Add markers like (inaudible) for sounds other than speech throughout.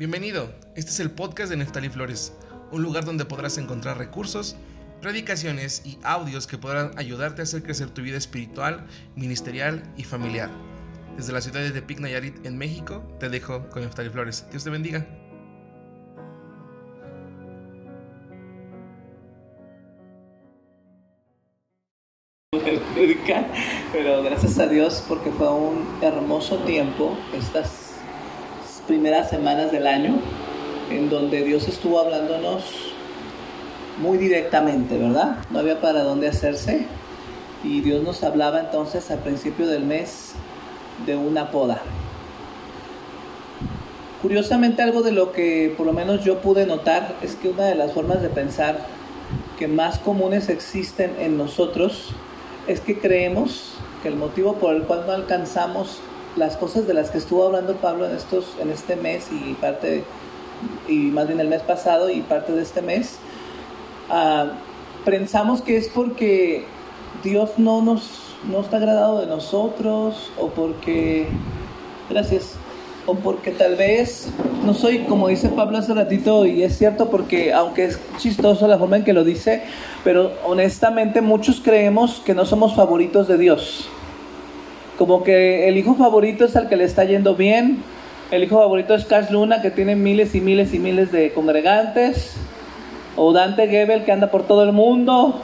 Bienvenido, este es el podcast de Neftali Flores, un lugar donde podrás encontrar recursos, predicaciones y audios que podrán ayudarte a hacer crecer tu vida espiritual, ministerial y familiar. Desde la ciudad de Tepic, Nayarit, en México, te dejo con Neftali Flores. Dios te bendiga. (laughs) gracias a Dios porque fue un hermoso tiempo estas primeras semanas del año en donde Dios estuvo hablándonos muy directamente, ¿verdad? No había para dónde hacerse y Dios nos hablaba entonces al principio del mes de una poda. Curiosamente algo de lo que por lo menos yo pude notar es que una de las formas de pensar que más comunes existen en nosotros es que creemos que el motivo por el cual no alcanzamos las cosas de las que estuvo hablando Pablo en estos en este mes y parte y más bien el mes pasado y parte de este mes uh, pensamos que es porque Dios no nos no está agradado de nosotros o porque gracias o porque tal vez no soy como dice Pablo hace ratito y es cierto porque aunque es chistoso la forma en que lo dice pero honestamente muchos creemos que no somos favoritos de Dios. Como que el hijo favorito es al que le está yendo bien. El hijo favorito es Cash Luna, que tiene miles y miles y miles de congregantes. O Dante Gebel, que anda por todo el mundo.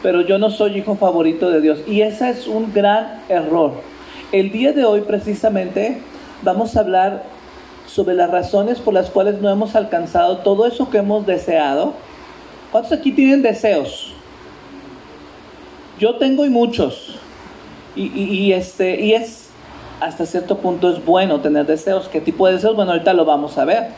Pero yo no soy hijo favorito de Dios. Y ese es un gran error. El día de hoy precisamente vamos a hablar sobre las razones por las cuales no hemos alcanzado todo eso que hemos deseado ¿Cuántos aquí tienen deseos? Yo tengo y muchos. Y, este, y es, hasta cierto punto es bueno tener deseos. ¿Qué tipo de deseos? Bueno, ahorita lo vamos a ver.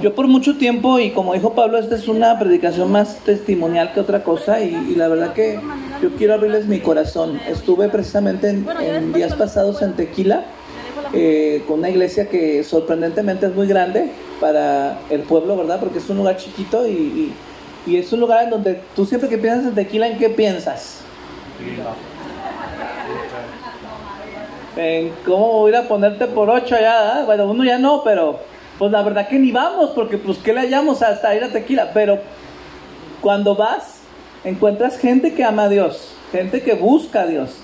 Yo por mucho tiempo, y como dijo Pablo, esta es una predicación más testimonial que otra cosa, y, la verdad que yo quiero abrirles mi corazón. Estuve precisamente en, días pasados en Tequila, eh, con una iglesia que sorprendentemente es muy grande, para el pueblo, ¿verdad? Porque es un lugar chiquito y, es un lugar en donde tú siempre que piensas en tequila, ¿en qué piensas? En cómo ir a ponerte por ocho allá, bueno, uno ya no, pero pues la verdad que ni vamos, porque pues ¿qué le hallamos hasta ir a tequila? Pero cuando vas, encuentras gente que ama a Dios, gente que busca a Dios.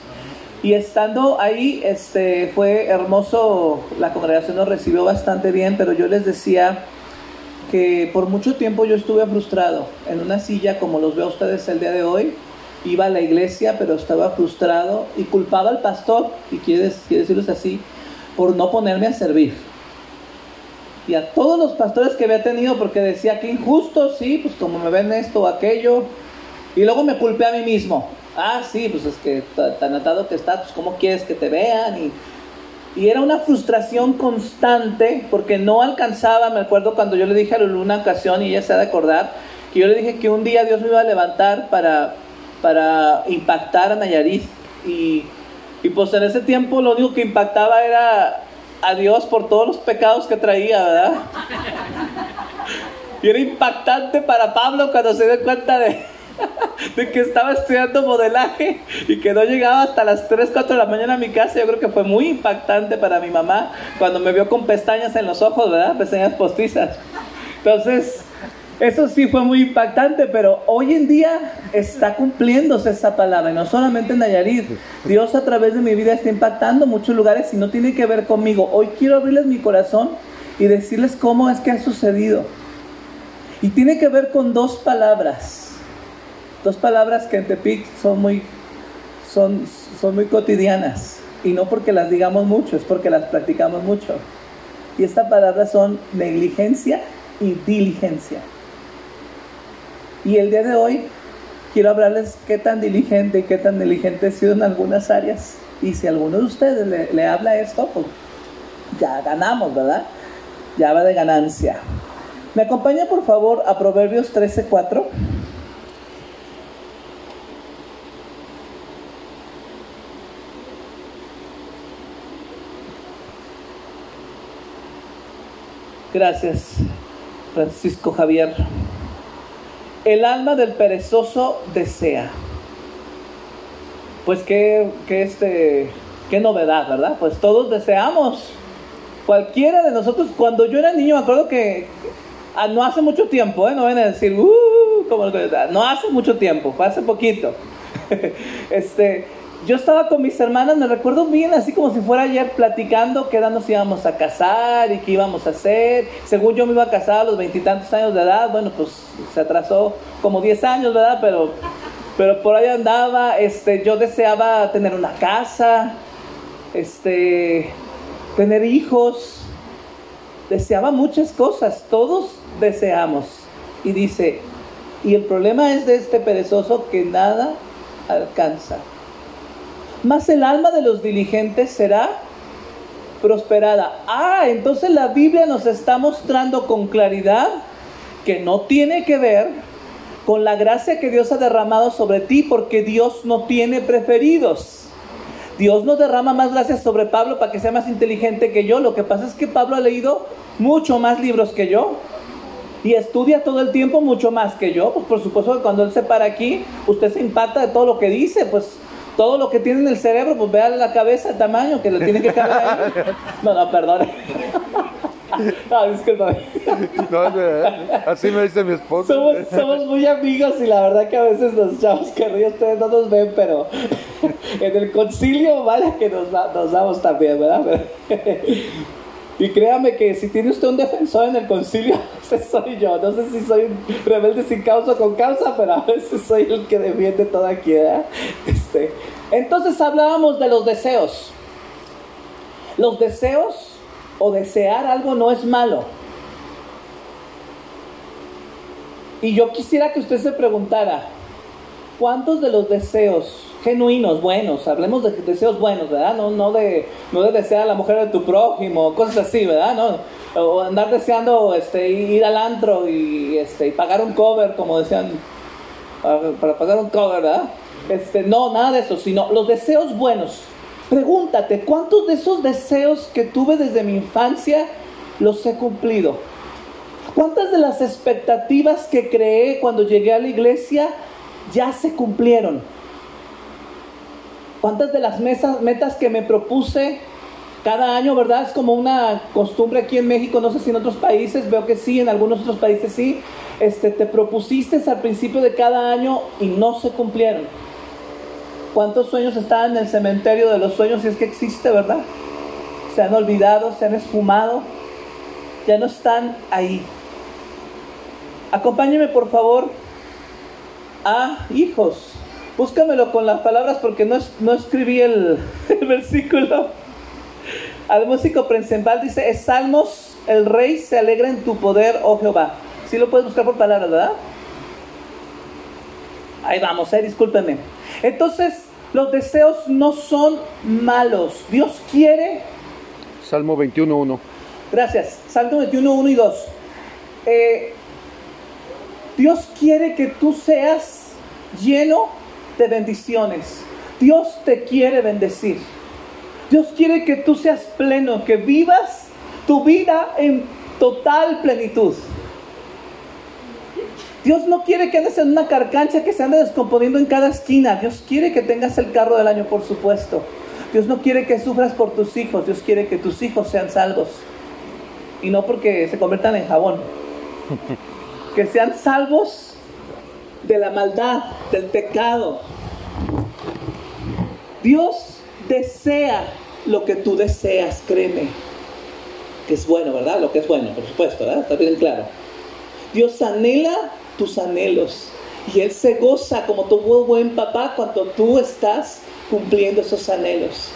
Y estando ahí, este, fue hermoso, la congregación nos recibió bastante bien, pero yo les decía que por mucho tiempo yo estuve frustrado en una silla, como los veo ustedes el día de hoy, iba a la iglesia, pero estaba frustrado y culpaba al pastor, y quiere, quiere decirles así, por no ponerme a servir. Y a todos los pastores que había tenido, porque decía que injusto, sí, pues como me ven esto o aquello, y luego me culpé a mí mismo. Ah, sí, pues es que tan atado que estás, pues cómo quieres que te vean y, era una frustración constante porque no alcanzaba, me acuerdo cuando yo le dije a Lulu una ocasión y ella se ha de acordar, que yo le dije que un día Dios me iba a levantar para, para impactar a Nayarit y, y pues en ese tiempo lo único que impactaba era a Dios por todos los pecados que traía, ¿verdad? Y era impactante para Pablo cuando se dio cuenta de, (laughs) de que estaba estudiando modelaje y que no llegaba hasta las 3, 4 de la mañana a mi casa. Yo creo que fue muy impactante para mi mamá cuando me vio con pestañas en los ojos, ¿verdad? Pestañas postizas. Entonces, eso sí fue muy impactante, pero hoy en día está cumpliéndose esa palabra. Y no solamente en Nayarit. Dios a través de mi vida está impactando muchos lugares y no tiene que ver conmigo. Hoy quiero abrirles mi corazón y decirles cómo es que ha sucedido. Y tiene que ver con dos palabras Dos palabras que en Tepic son muy, son, son muy cotidianas. Y no porque las digamos mucho, es porque las practicamos mucho. Y estas palabras son negligencia y diligencia. Y el día de hoy quiero hablarles qué tan diligente y qué tan diligente he sido en algunas áreas. Y si alguno de ustedes le, le habla esto, pues ya ganamos, ¿verdad? Ya va de ganancia. ¿Me acompaña por favor a Proverbios 13:4? Gracias, Francisco Javier. El alma del perezoso desea. Pues qué, qué, este, qué novedad, ¿verdad? Pues todos deseamos. Cualquiera de nosotros, cuando yo era niño, me acuerdo que ah, no hace mucho tiempo, ¿eh? no van a decir, uh, como no hace mucho tiempo, fue hace poquito. (laughs) este, yo estaba con mis hermanas, me recuerdo bien, así como si fuera ayer, platicando qué edad nos íbamos a casar y qué íbamos a hacer. Según yo me iba a casar a los veintitantos años de edad, bueno, pues se atrasó como diez años, ¿verdad? Pero, pero por ahí andaba, este, yo deseaba tener una casa, este, tener hijos, deseaba muchas cosas, todos deseamos. Y dice, y el problema es de este perezoso que nada alcanza más el alma de los diligentes será prosperada. Ah, entonces la Biblia nos está mostrando con claridad que no tiene que ver con la gracia que Dios ha derramado sobre ti, porque Dios no tiene preferidos. Dios no derrama más gracias sobre Pablo para que sea más inteligente que yo. Lo que pasa es que Pablo ha leído mucho más libros que yo y estudia todo el tiempo mucho más que yo. Pues por supuesto que cuando él se para aquí, usted se impacta de todo lo que dice, pues todo lo que tiene en el cerebro, pues vea la cabeza, el tamaño que le tiene que caber ahí. (laughs) No, no, perdón. (laughs) No, discúlpame. No, así me dice mi esposa. Somos, muy amigos y la verdad que a veces los chavos que ríen ustedes no nos ven, pero (laughs) en el concilio vaya que nos, nos damos también, ¿verdad? Y créame que si tiene usted un defensor en el concilio, (laughs) ese soy yo. No sé si soy rebelde sin causa o con causa, pero a veces soy el que defiende toda aquí. Este. Entonces hablábamos de los deseos. Los deseos o desear algo no es malo. Y yo quisiera que usted se preguntara, ¿cuántos de los deseos genuinos, buenos, hablemos de deseos buenos, ¿verdad? No, no, de, no de desear a la mujer de tu prójimo, cosas así, ¿verdad? No, o andar deseando este, ir al antro y, este, y pagar un cover, como decían, para, pagar un cover, ¿verdad? Este, no, nada de eso, sino los deseos buenos. Pregúntate, ¿cuántos de esos deseos que tuve desde mi infancia los he cumplido? ¿Cuántas de las expectativas que creé cuando llegué a la iglesia ya se cumplieron? ¿Cuántas de las mesas, metas que me propuse cada año, verdad? Es como una costumbre aquí en México, no sé si en otros países, veo que sí, en algunos otros países sí. Este, te propusiste al principio de cada año y no se cumplieron. ¿Cuántos sueños están en el cementerio de los sueños si es que existe, verdad? Se han olvidado, se han esfumado, ya no están ahí. Acompáñeme por favor a hijos. Búscamelo con las palabras porque no, no escribí (laughs) el, versículo. Al músico principal dice, es Salmos, el rey se alegra en tu poder, oh Jehová. Si lo puedes buscar por palabras, ¿verdad? Ahí vamos, eh, discúlpeme. Entonces, los deseos no son malos. Dios quiere. Salmo 21.1. Gracias. Salmo 21.1 y 2. Eh, Dios quiere que tú seas lleno de bendiciones. Dios te quiere bendecir. Dios quiere que tú seas pleno, que vivas tu vida en total plenitud. Dios no quiere que andes en una carcancha que se ande descomponiendo en cada esquina. Dios quiere que tengas el carro del año, por supuesto. Dios no quiere que sufras por tus hijos. Dios quiere que tus hijos sean salvos. Y no porque se conviertan en jabón. (laughs) Que sean salvos de la maldad, del pecado. Dios desea lo que tú deseas, créeme. Que es bueno, ¿verdad? Lo que es bueno, por supuesto, ¿verdad? Está bien claro. Dios anhela tus anhelos. Y Él se goza como tu buen papá cuando tú estás cumpliendo esos anhelos.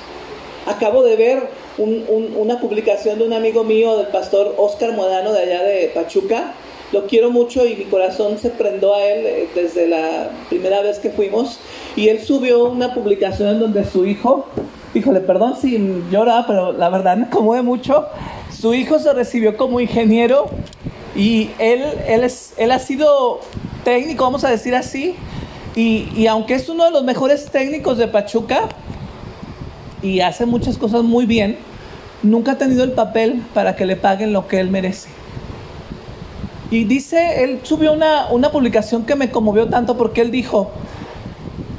Acabo de ver una publicación de un amigo mío, del pastor Oscar Modano de allá de Pachuca, lo quiero mucho y mi corazón se prendó a él eh, desde la primera vez que fuimos. Y él subió una publicación en donde su hijo, híjole, perdón si llora, pero la verdad me conmueve mucho. Su hijo se recibió como ingeniero y él, él, es, él ha sido técnico, vamos a decir así. Y, y aunque es uno de los mejores técnicos de Pachuca y hace muchas cosas muy bien, nunca ha tenido el papel para que le paguen lo que él merece. Y dice, él subió una, publicación que me conmovió tanto porque él dijo,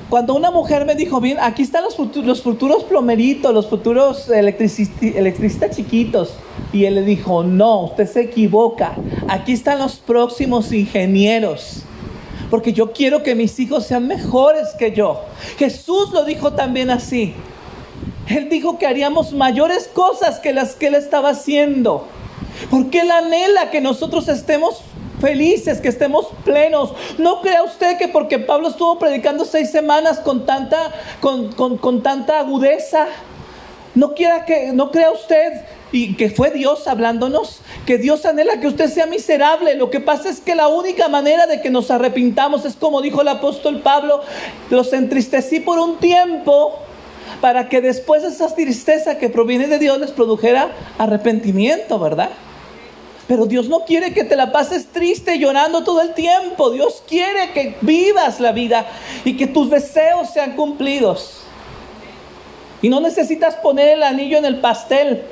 Cuando una mujer me dijo, bien, aquí están los futuros, los futuros plomeritos, los futuros electricistas chiquitos. Y él le dijo, no, usted se equivoca. Aquí están los próximos ingenieros. Porque yo quiero que mis hijos sean mejores que yo. Jesús lo dijo también así. Él dijo que haríamos mayores cosas que las que él estaba haciendo. Porque él anhela que nosotros estemos felices, que estemos plenos. No crea usted que porque Pablo estuvo predicando seis semanas con tanta, con, tanta agudeza, no, quiera que, no crea usted y que fue Dios hablándonos, que Dios anhela que usted sea miserable. Lo que pasa es que la única manera de que nos arrepintamos es como dijo el apóstol Pablo, los entristecí por un tiempo para que después de esa tristeza que proviene de Dios les produjera arrepentimiento, ¿verdad? Pero Dios no quiere que te la pases triste llorando todo el tiempo. Dios quiere que vivas la vida y que tus deseos sean cumplidos. Y no necesitas poner el anillo en el pastel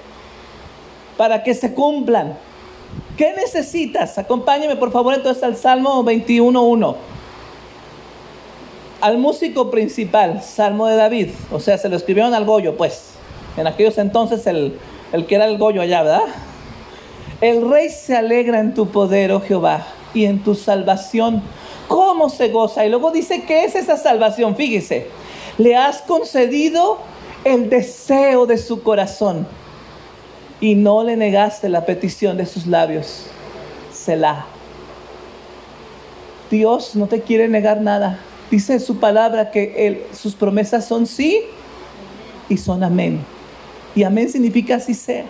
para que se cumplan. ¿Qué necesitas? Acompáñeme por favor entonces al Salmo 21.1. Al músico principal, Salmo de David. O sea, se lo escribieron al Goyo, pues. En aquellos entonces el, el que era el Goyo allá, ¿verdad? El rey se alegra en tu poder, oh Jehová, y en tu salvación. ¿Cómo se goza? Y luego dice, ¿qué es esa salvación? Fíjese, le has concedido el deseo de su corazón y no le negaste la petición de sus labios. Selah. Dios no te quiere negar nada. Dice su palabra que sus promesas son sí y son amén. Y amén significa así sea.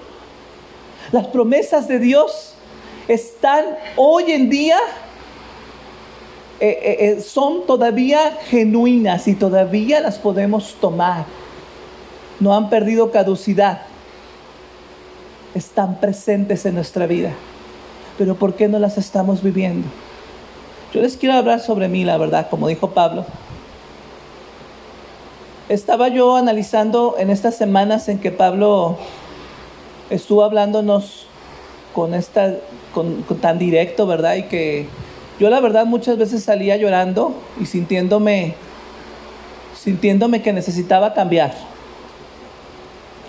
Las promesas de Dios están hoy en día, eh, eh, eh, son todavía genuinas y todavía las podemos tomar. No han perdido caducidad. Están presentes en nuestra vida. Pero ¿por qué no las estamos viviendo? Yo les quiero hablar sobre mí, la verdad, como dijo Pablo. Estaba yo analizando en estas semanas en que Pablo estuvo hablándonos con esta, con, tan directo, ¿verdad? Y que yo la verdad muchas veces salía llorando y sintiéndome, sintiéndome que necesitaba cambiar,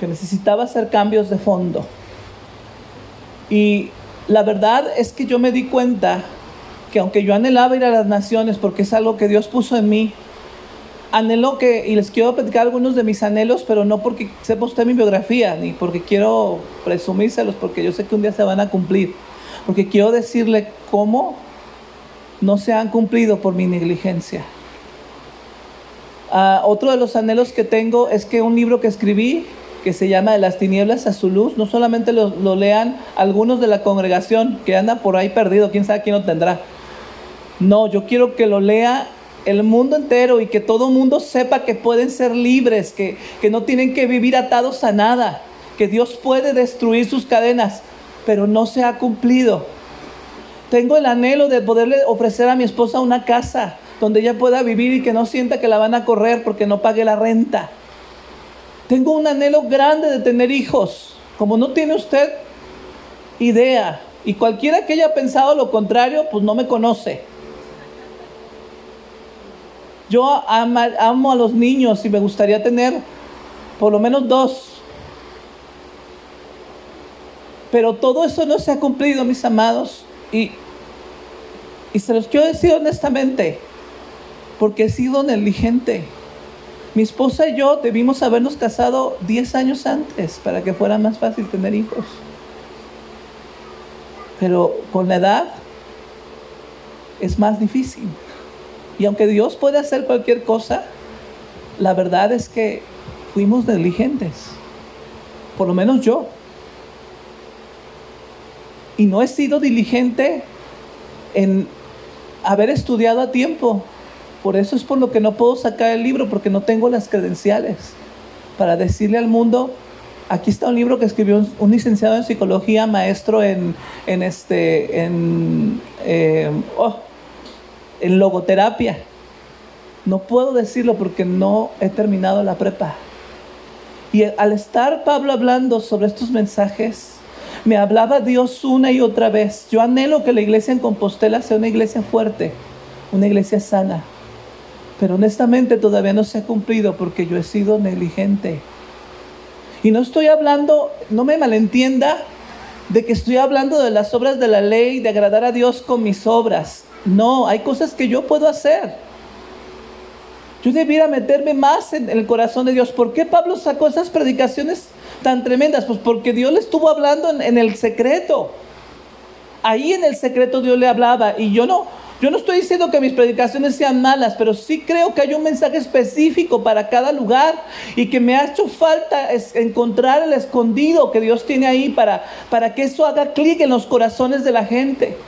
que necesitaba hacer cambios de fondo. Y la verdad es que yo me di cuenta que aunque yo anhelaba ir a las naciones porque es algo que Dios puso en mí, anhelo que, y les quiero platicar algunos de mis anhelos, pero no porque sepa usted mi biografía, ni porque quiero presumírselos, porque yo sé que un día se van a cumplir, porque quiero decirle cómo no se han cumplido por mi negligencia. Ah, otro de los anhelos que tengo es que un libro que escribí, que se llama De las tinieblas a su luz, no solamente lo, lo lean algunos de la congregación que anda por ahí perdido, quién sabe quién lo tendrá. No, yo quiero que lo lea el mundo entero y que todo mundo sepa que pueden ser libres, que, que no tienen que vivir atados a nada, que Dios puede destruir sus cadenas, pero no se ha cumplido. Tengo el anhelo de poderle ofrecer a mi esposa una casa donde ella pueda vivir y que no sienta que la van a correr porque no pague la renta. Tengo un anhelo grande de tener hijos, como no tiene usted idea. Y cualquiera que haya pensado lo contrario, pues no me conoce. Yo amo a los niños y me gustaría tener por lo menos dos. Pero todo eso no se ha cumplido, mis amados. Y, y se los quiero decir honestamente, porque he sido negligente. Mi esposa y yo debimos habernos casado 10 años antes para que fuera más fácil tener hijos. Pero con la edad es más difícil. Y aunque Dios puede hacer cualquier cosa, la verdad es que fuimos negligentes. Por lo menos yo. Y no he sido diligente en haber estudiado a tiempo. Por eso es por lo que no puedo sacar el libro, porque no tengo las credenciales para decirle al mundo, aquí está un libro que escribió un, licenciado en psicología, maestro en, en este, en, eh, oh, en logoterapia. No puedo decirlo porque no he terminado la prepa. Y al estar Pablo hablando sobre estos mensajes, me hablaba Dios una y otra vez. Yo anhelo que la iglesia en Compostela sea una iglesia fuerte, una iglesia sana, Pero honestamente todavía no se ha cumplido porque yo he sido negligente. Y no estoy hablando, no me malentienda, de que estoy hablando de las obras de la ley, de agradar a Dios con mis obras. No, hay cosas que yo puedo hacer. Yo debiera meterme más en el corazón de Dios. ¿Por qué Pablo sacó esas predicaciones tan tremendas? Pues porque Dios le estuvo hablando en, el secreto. Ahí en el secreto Dios le hablaba. Y yo no, yo no estoy diciendo que mis predicaciones sean malas, pero sí creo que hay un mensaje específico para cada lugar y que me ha hecho falta encontrar el escondido que Dios tiene ahí para, para que eso haga clic en los corazones de la gente.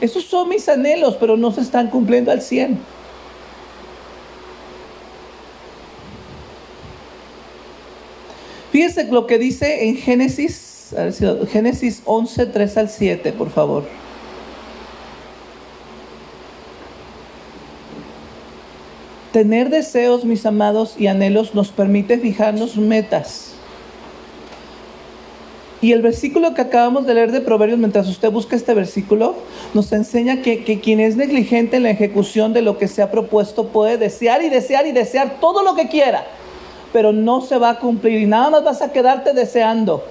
Esos son mis anhelos, pero no se están cumpliendo al 100. Fíjense lo que dice en Génesis, Génesis 11, 3 al 7, por favor. Tener deseos, mis amados, y anhelos nos permite fijarnos metas. Y el versículo que acabamos de leer de Proverbios, mientras usted busca este versículo, nos enseña que, que, quien es negligente en la ejecución de lo que se ha propuesto puede desear y desear y desear todo lo que quiera, pero no se va a cumplir y nada más vas a quedarte deseando.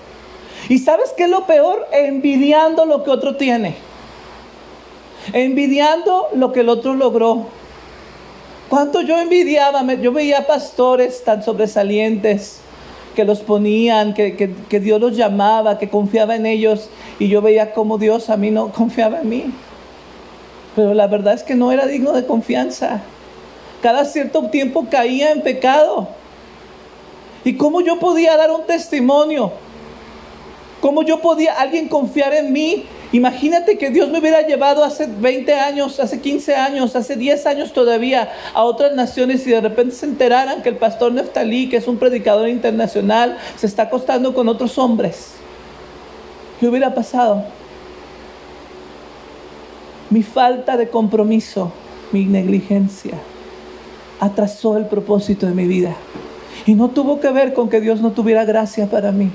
¿Y sabes qué es lo peor? Envidiando lo que otro tiene. Envidiando lo que el otro logró. ¿Cuánto yo envidiaba? Yo veía pastores tan sobresalientes que los ponían, que, que, Dios los llamaba, que confiaba en ellos y yo veía como Dios a mí no confiaba en mí. Pero la verdad es que no era digno de confianza. Cada cierto tiempo caía en pecado. ¿Y cómo yo podía dar un testimonio? ¿Cómo yo podía alguien confiar en mí Imagínate que Dios me hubiera llevado hace 20 años, hace 15 años, hace 10 años todavía a otras naciones y de repente se enteraran que el pastor Neftalí, que es un predicador internacional, se está acostando con otros hombres. ¿Qué hubiera pasado? Mi falta de compromiso, mi negligencia, atrasó el propósito de mi vida. Y no tuvo que ver con que Dios no tuviera gracia para mí.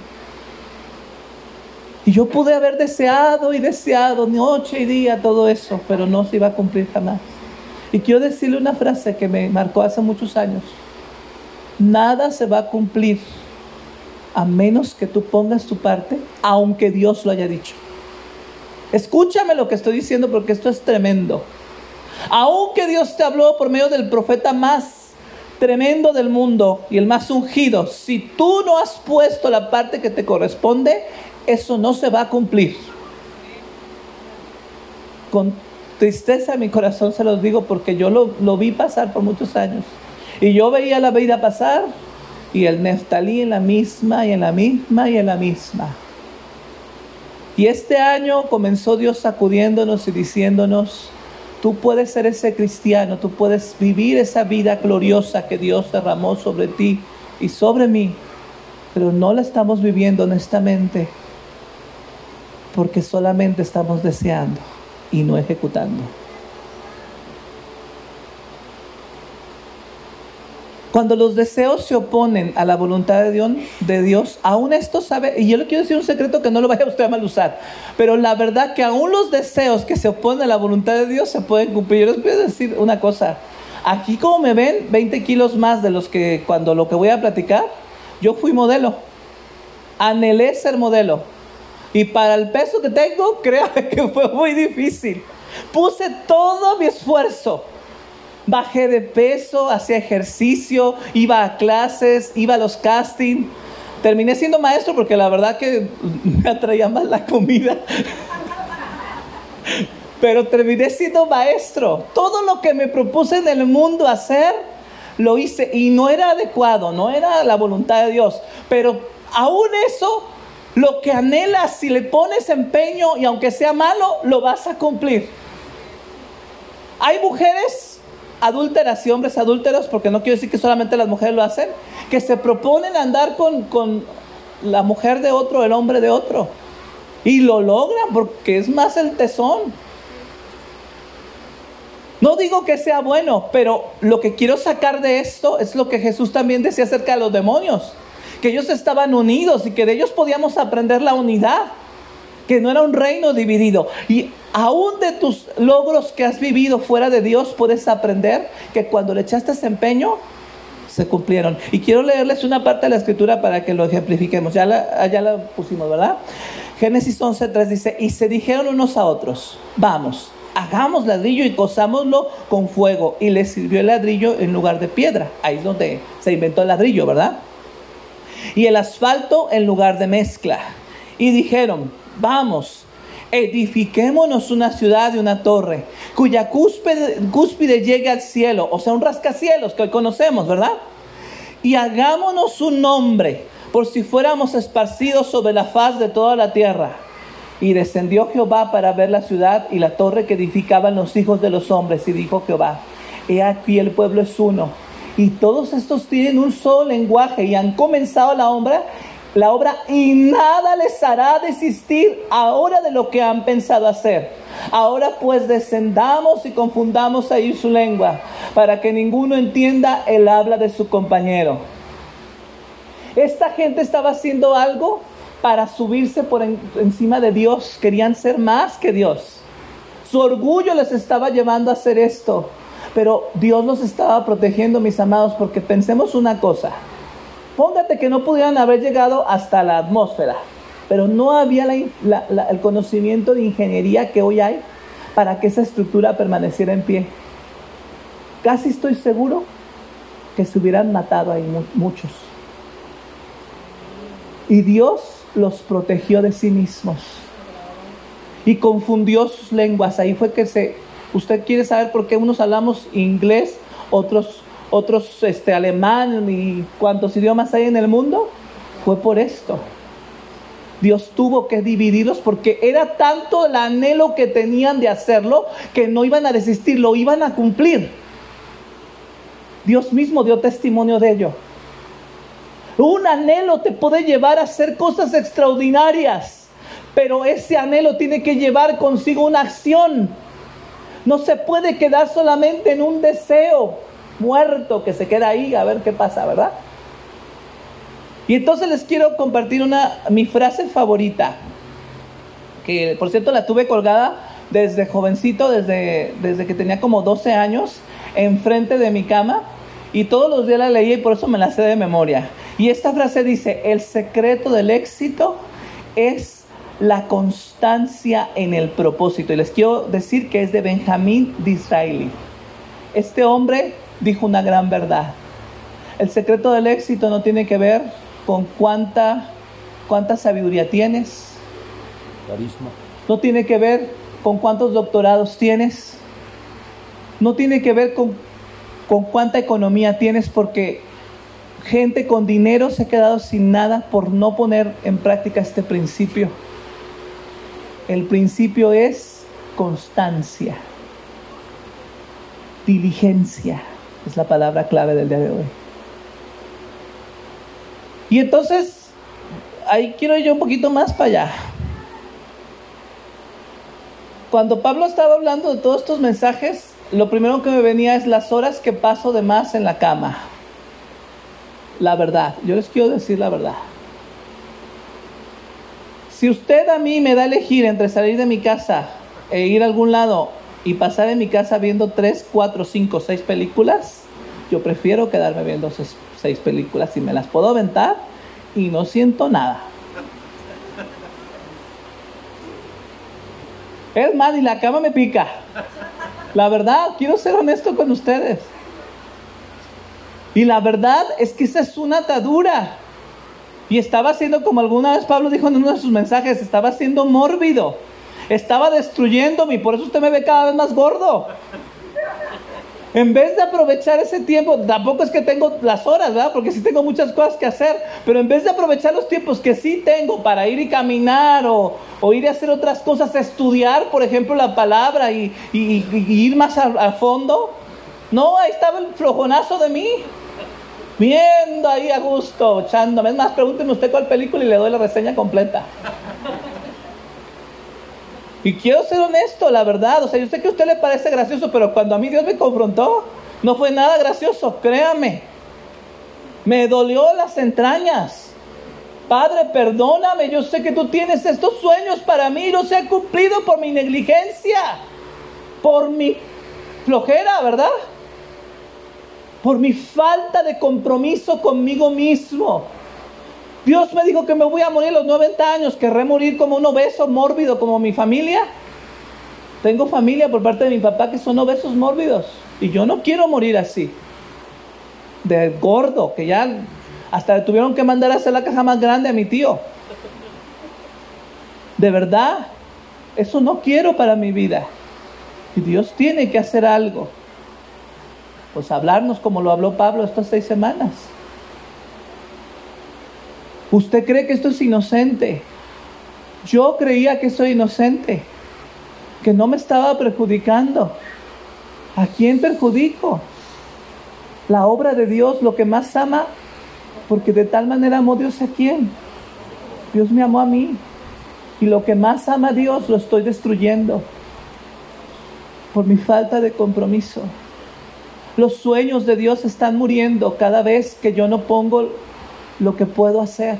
Yo pude haber deseado y deseado noche y día todo eso, pero no se iba a cumplir jamás. Y quiero decirle una frase que me marcó hace muchos años. Nada se va a cumplir a menos que tú pongas tu parte, aunque Dios lo haya dicho. Escúchame lo que estoy diciendo porque esto es tremendo. Aunque Dios te habló por medio del profeta más tremendo del mundo y el más ungido, si tú no has puesto la parte que te corresponde, eso no se va a cumplir. Con tristeza en mi corazón se los digo porque yo lo, vi pasar por muchos años. Y yo veía la vida pasar y el Neftalí en la misma y en la misma y en la misma. Y este año comenzó Dios sacudiéndonos y diciéndonos, tú puedes ser ese cristiano, tú puedes vivir esa vida gloriosa que Dios derramó sobre ti y sobre mí, pero no la estamos viviendo honestamente porque solamente estamos deseando y no ejecutando. Cuando los deseos se oponen a la voluntad de Dios, de aún esto sabe, y yo le quiero decir un secreto que no lo vaya (laughs) usted a mal usar, pero la verdad que aún los deseos que se oponen a la voluntad de Dios se pueden cumplir. Yo les voy a decir una cosa, aquí como me ven, 20 kilos más de los que cuando lo que voy a platicar, yo fui modelo, anhelé ser modelo, y para el peso que tengo, (laughs) creo que fue muy difícil. Puse todo mi esfuerzo. Bajé de peso, hacía ejercicio, iba a clases, iba a los castings. Terminé siendo maestro porque la verdad que (laughs) me atraía más la comida. (laughs) Pero terminé siendo maestro. Todo lo que me propuse en el mundo hacer, lo hice. Y no era adecuado, no era la voluntad de Dios. Pero aún eso lo que anhelas, si le pones empeño y aunque sea malo, lo vas a cumplir. Hay mujeres adúlteras y hombres adúlteros, porque no quiero decir que solamente las mujeres lo hacen, que se proponen andar con, con la mujer de otro, el hombre de otro. Y lo logran porque es más el tesón. No digo que sea bueno, pero lo que quiero sacar de esto es lo que Jesús también decía acerca de los demonios que ellos estaban unidos y que de ellos podíamos aprender la unidad. que no era un reino dividido. Y aún de tus logros que has vivido fuera de Dios, puedes aprender que cuando le echaste ese empeño, se cumplieron. Y quiero leerles una parte de la escritura para que lo ejemplifiquemos. Ya la, ya la pusimos, ¿verdad? Génesis 11.3 dice, y se dijeron unos a otros, vamos, hagamos ladrillo y cosámoslo con fuego. Y les sirvió el ladrillo en lugar de piedra. Ahí es donde se inventó el ladrillo, ¿verdad? Y el asfalto en lugar de mezcla. Y dijeron, vamos, edifiquémonos una ciudad y una torre, cuya cúspide, cúspide llegue al cielo, o sea, un rascacielos que hoy conocemos, ¿verdad? Y hagámonos un nombre, por si fuéramos esparcidos sobre la faz de toda la tierra. Y descendió Jehová para ver la ciudad y la torre que edificaban los hijos de los hombres. Y dijo Jehová, he aquí el pueblo es uno. Y todos estos tienen un solo lenguaje y han comenzado la obra la obra y nada les hará desistir ahora de lo que han pensado hacer. Ahora pues descendamos y confundamos ahí su lengua para que ninguno entienda el habla de su compañero. Esta gente estaba haciendo algo para subirse por encima de Dios. Querían ser más que Dios. Su orgullo les estaba llevando a hacer esto. Pero Dios los estaba protegiendo, mis amados, porque pensemos una cosa. Póngate que no pudieran haber llegado hasta la atmósfera, pero no había el conocimiento de ingeniería que hoy hay para que esa estructura permaneciera en pie. Casi estoy seguro que se hubieran matado ahí muchos. Y Dios los protegió de sí mismos. Y confundió sus lenguas. Ahí fue que se... Usted quiere saber por qué unos hablamos inglés, otros otros este, alemán y cuántos idiomas hay en el mundo, fue por esto. Dios tuvo que dividirlos porque era tanto el anhelo que tenían de hacerlo que no iban a desistir, lo iban a cumplir. Dios mismo dio testimonio de ello. Un anhelo te puede llevar a hacer cosas extraordinarias, pero ese anhelo tiene que llevar consigo una acción. No se puede quedar solamente en un deseo muerto que se queda ahí a ver qué pasa, ¿verdad? Y entonces les quiero compartir una, mi frase favorita, que por cierto la tuve colgada desde jovencito, desde, desde que tenía como 12 años, enfrente de mi cama, y todos los días la leía y por eso me la sé de memoria. Y esta frase dice, el secreto del éxito es la constancia en el propósito. Y les quiero decir que es de Benjamín Disraeli. Este hombre dijo una gran verdad. El secreto del éxito no tiene que ver con cuánta, cuánta sabiduría tienes. No tiene que ver con cuántos doctorados tienes. No tiene que ver con, con cuánta economía tienes porque gente con dinero se ha quedado sin nada por no poner en práctica este principio. El principio es constancia, diligencia. Es la palabra clave del día de hoy. Y entonces, ahí quiero ir yo un poquito más para allá. Cuando Pablo estaba hablando de todos estos mensajes, lo primero que me venía es las horas que paso de más en la cama. La verdad, yo les quiero decir la verdad. Si usted a mí me da a elegir entre salir de mi casa e ir a algún lado y pasar en mi casa viendo tres, cuatro, cinco, seis películas, yo prefiero quedarme viendo seis, películas y me las puedo aventar y no siento nada. Es más, y la cama me pica. La verdad, quiero ser honesto con ustedes. Y la verdad es que esa es una atadura. Y estaba siendo, como alguna vez Pablo dijo en uno de sus mensajes, estaba siendo mórbido. Estaba destruyéndome y por eso usted me ve cada vez más gordo. En vez de aprovechar ese tiempo, tampoco es que tengo las horas, ¿verdad? Porque sí tengo muchas cosas que hacer, pero en vez de aprovechar los tiempos que sí tengo para ir y caminar o, ir a hacer otras cosas, estudiar, por ejemplo, la palabra y, ir más a, fondo, no, ahí estaba el flojonazo de mí. Viendo ahí a gusto, echándome. Es más, pregúnteme usted cuál película y le doy la reseña completa. Y quiero ser honesto, la verdad. O sea, yo sé que a usted le parece gracioso, pero cuando a mí Dios me confrontó, no fue nada gracioso, créame. Me dolió las entrañas. Padre, perdóname, yo sé que tú tienes estos sueños para mí, no se han cumplido por mi negligencia, por mi flojera, ¿verdad? Por mi falta de compromiso conmigo mismo. Dios me dijo que me voy a morir a los 90 años, querré morir como un obeso mórbido, como mi familia. Tengo familia por parte de mi papá que son obesos mórbidos y yo no quiero morir así. De gordo, que ya hasta le tuvieron que mandar a hacer la caja más grande a mi tío. De verdad, eso no quiero para mi vida. Y Dios tiene que hacer algo. Pues hablarnos como lo habló Pablo estas seis semanas. Usted cree que esto es inocente. Yo creía que soy inocente, que no me estaba perjudicando. ¿A quién perjudico? La obra de Dios, lo que más ama, porque de tal manera amó Dios a quién. Dios me amó a mí. Y lo que más ama a Dios lo estoy destruyendo por mi falta de compromiso. Los sueños de Dios están muriendo cada vez que yo no pongo lo que puedo hacer.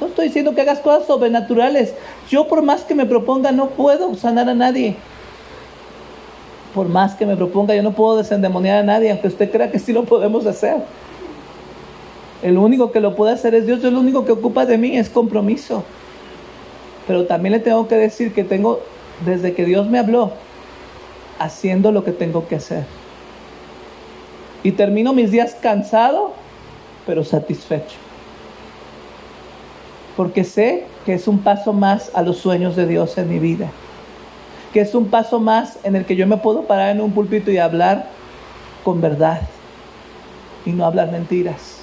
No estoy diciendo que hagas cosas sobrenaturales. Yo por más que me proponga no puedo sanar a nadie. Por más que me proponga yo no puedo desendemoniar a nadie, aunque usted crea que sí lo podemos hacer. El único que lo puede hacer es Dios. El único que ocupa de mí es compromiso. Pero también le tengo que decir que tengo, desde que Dios me habló, haciendo lo que tengo que hacer. Y termino mis días cansado, pero satisfecho. Porque sé que es un paso más a los sueños de Dios en mi vida. Que es un paso más en el que yo me puedo parar en un púlpito y hablar con verdad. Y no hablar mentiras.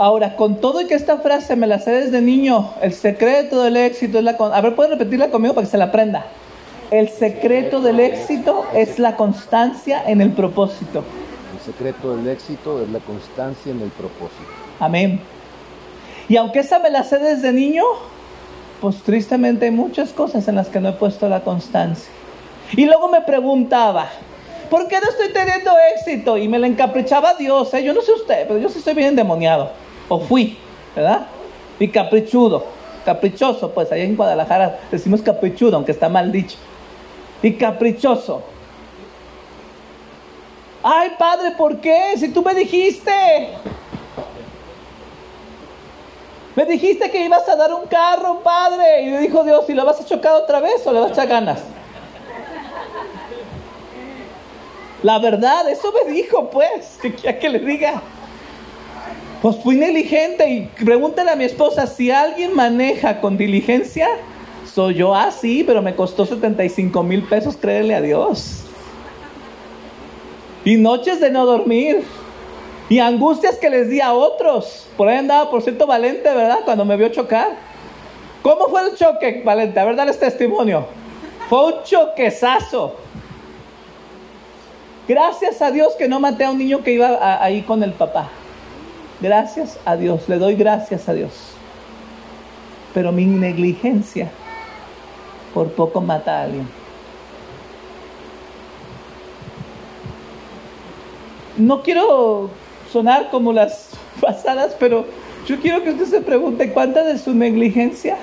Ahora, con todo y que esta frase me la sé desde niño, el secreto del éxito es la... A ver, ¿pueden repetirla conmigo para que se la aprenda? El secreto del éxito es la constancia en el propósito. El secreto del éxito es la constancia en el propósito. Amén. Y aunque esa me la sé desde niño, pues tristemente hay muchas cosas en las que no he puesto la constancia. Y luego me preguntaba, ¿por qué no estoy teniendo éxito? Y me la encaprichaba Dios, ¿eh? yo no sé usted, pero yo sí estoy bien endemoniado o fui, ¿verdad? Y caprichudo, caprichoso, pues allá en Guadalajara decimos caprichudo, aunque está mal dicho. Y caprichoso. Ay, padre, ¿por qué? Si tú me dijiste. Me dijiste que ibas a dar un carro, padre. Y le dijo Dios, ¿y lo vas a chocar otra vez o le vas a echar ganas? La verdad, eso me dijo, pues, que quiera que le diga. Pues fui negligente y pregúntale a mi esposa si alguien maneja con diligencia. Soy yo, ah, sí, pero me costó 75 mil pesos creerle a Dios. Y noches de no dormir. Y angustias que les di a otros. Por ahí andaba, por cierto, Valente, ¿verdad? Cuando me vio chocar. ¿Cómo fue el choque, Valente? A ver, dale testimonio. Fue un choquezazo. Gracias a Dios que no maté a un niño que iba ahí con el papá. Gracias a Dios, le doy gracias a Dios. Pero mi negligencia por poco mata a alguien. No quiero sonar como las (laughs) pasadas, pero yo quiero que usted se pregunte cuánta de su negligencia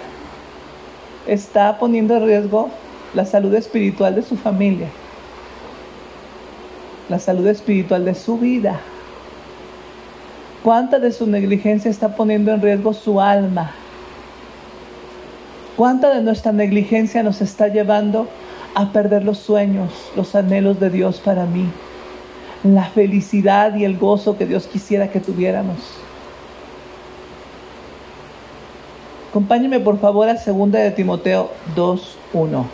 está poniendo en riesgo la salud espiritual de su familia, la salud espiritual de su vida. ¿Cuánta de su negligencia está poniendo en riesgo su alma? ¿Cuánta de nuestra negligencia nos está llevando a perder los sueños, los anhelos de Dios para mí? La felicidad y el gozo que Dios quisiera que tuviéramos. Acompáñeme por favor a 2 de Timoteo 2.1.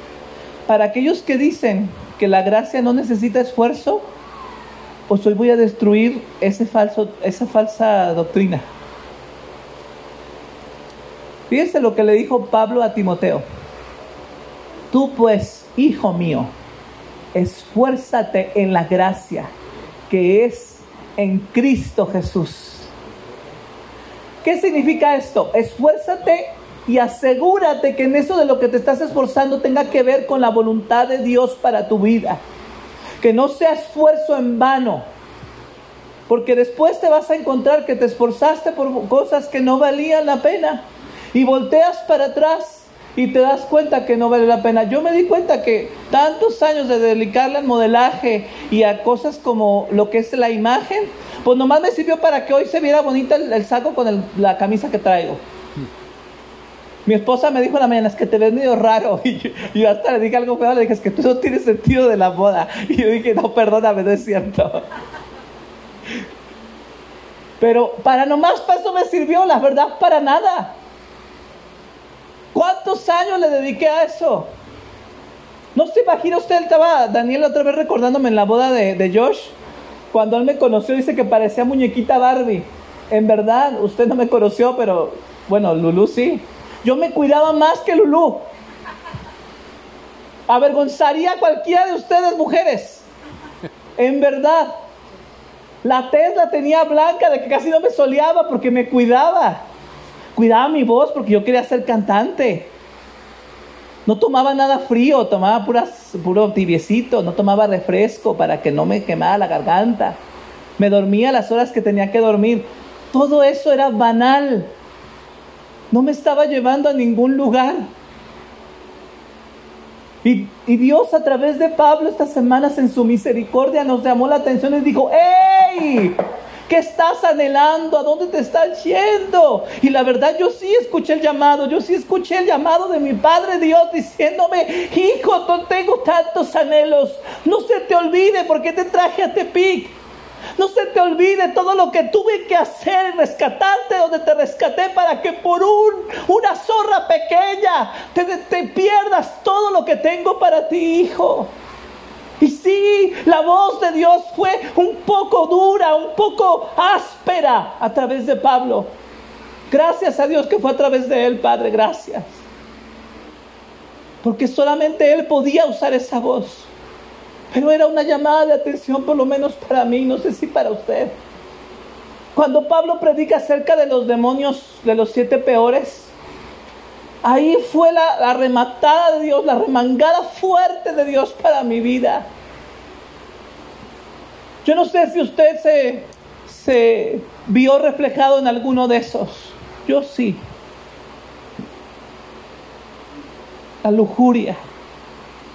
Para aquellos que dicen que la gracia no necesita esfuerzo, hoy voy a destruir ese falso, esa falsa doctrina. Fíjense lo que le dijo Pablo a Timoteo. Tú pues, hijo mío, esfuérzate en la gracia que es en Cristo Jesús. ¿Qué significa esto? Esfuérzate y asegúrate que en eso de lo que te estás esforzando tenga que ver con la voluntad de Dios para tu vida. Que no sea esfuerzo en vano, porque después te vas a encontrar que te esforzaste por cosas que no valían la pena y volteas para atrás y te das cuenta que no vale la pena. Yo me di cuenta que tantos años de dedicarle al modelaje y a cosas como lo que es la imagen, pues nomás me sirvió para que hoy se viera bonita el, saco con la camisa que traigo. Mi esposa me dijo en la mañana, es que te ves medio raro. (laughs) Y yo, hasta le dije algo feo, le dije, es que tú no tienes sentido de la moda. Y yo dije, no, perdóname, no es cierto. (laughs) Pero para nomás para eso me sirvió, la verdad, para nada. ¿Cuántos años le dediqué a eso? No se imagina usted, estaba Daniel otra vez recordándome en la boda de, de Josh, cuando él me conoció, dice que parecía muñequita Barbie. En verdad, usted no me conoció, pero bueno, Lulu sí. Yo me cuidaba más que Lulu. Avergonzaría a cualquiera de ustedes, mujeres. En verdad. La tez la tenía blanca de que casi no me soleaba porque me cuidaba. Cuidaba mi voz porque yo quería ser cantante. No tomaba nada frío, tomaba puro tibiecito, no tomaba refresco para que no me quemara la garganta. Me dormía las horas que tenía que dormir. Todo eso era banal. No me estaba llevando a ningún lugar. Y, Dios a través de Pablo estas semanas en su misericordia nos llamó la atención y dijo, ¡Ey! ¿Qué estás anhelando? ¿A dónde te estás yendo? Y la verdad yo sí escuché el llamado, yo sí escuché el llamado de mi Padre Dios diciéndome, hijo, tengo tantos anhelos, no se te olvide por qué te traje a Tepic. No se te olvide todo lo que tuve que hacer, rescatarte donde te rescaté para que por un, una zorra pequeña te, te pierdas todo lo que tengo para ti, hijo. Y sí, la voz de Dios fue un poco dura, un poco áspera a través de Pablo. Gracias a Dios que fue a través de él, Padre, gracias. Porque solamente él podía usar esa voz. Pero era una llamada de atención, por lo menos para mí, no sé si para usted. Cuando Pablo predica acerca de los demonios, de los siete peores, Ahí fue la, rematada de Dios, la remangada fuerte de Dios para mi vida. Yo no sé si usted se, se vio reflejado en alguno de esos. Yo sí. La lujuria,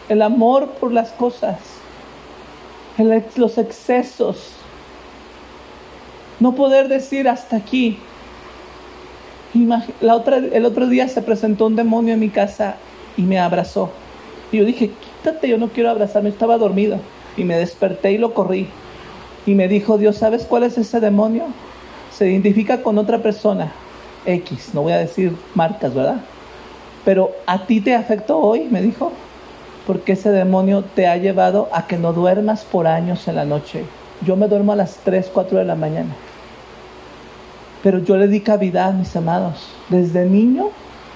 el amor por las cosas, los excesos. No poder decir hasta aquí. La otra, el otro día se presentó un demonio en mi casa y me abrazó. Y yo dije, quítate, yo no quiero abrazarme, estaba dormido. Y me desperté y lo corrí. Y me dijo, Dios, ¿sabes cuál es ese demonio? Se identifica con otra persona, X, no voy a decir marcas, ¿verdad? Pero a ti te afectó hoy, me dijo, porque ese demonio te ha llevado a que no duermas por años en la noche. Yo me duermo a las 3, 4 de la mañana. Pero yo le di cavidad, mis amados. Desde niño,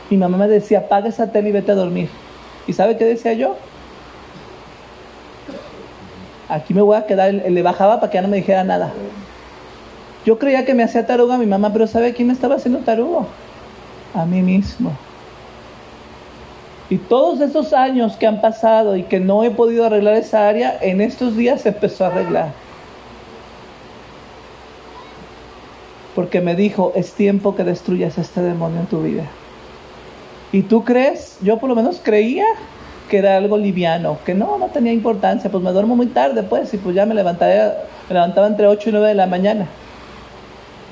mi mamá me decía, apaga esa tele y vete a dormir. ¿Y sabe qué decía yo? Aquí me voy a quedar, le bajaba para que ya no me dijera nada. Yo creía que me hacía taruga a mi mamá, pero ¿sabe quién me estaba haciendo tarugo? A mí mismo. Y todos esos años que han pasado y que no he podido arreglar esa área, en estos días se empezó a arreglar. porque me dijo, es tiempo que destruyas este demonio en tu vida. ¿Y tú crees? Yo por lo menos creía que era algo liviano, que no, no tenía importancia, pues me duermo muy tarde, pues, y pues ya me, levantaba, me levantaba entre 8 y 9 de la mañana,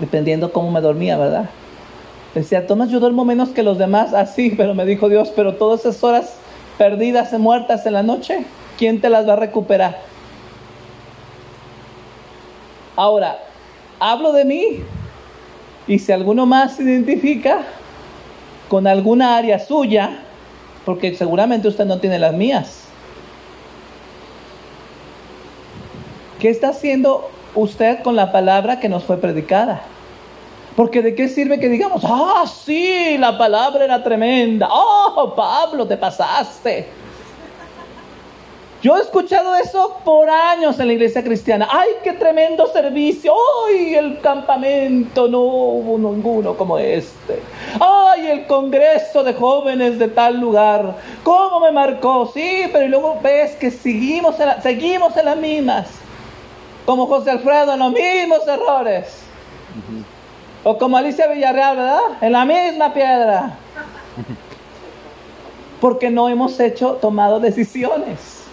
dependiendo cómo me dormía, ¿verdad? Decía, Tomás, yo duermo menos que los demás, así, pero me dijo Dios, pero todas esas horas perdidas y muertas en la noche, ¿quién te las va a recuperar? Ahora, hablo de mí, y si alguno más se identifica con alguna área suya, porque seguramente usted no tiene las mías, ¿qué está haciendo usted con la palabra que nos fue predicada? Porque de qué sirve que digamos, ah, sí, la palabra era tremenda, oh, Pablo, te pasaste. Yo he escuchado eso por años en la iglesia cristiana. ¡Ay, qué tremendo servicio! ¡Ay, el campamento! No hubo ninguno como este. ¡Ay, el congreso de jóvenes de tal lugar! ¿Cómo me marcó? Sí, pero luego ves que seguimos en, seguimos en las mismas. Como José Alfredo, en los mismos errores. O como Alicia Villarreal, ¿verdad? En la misma piedra. Porque no hemos hecho, tomado decisiones.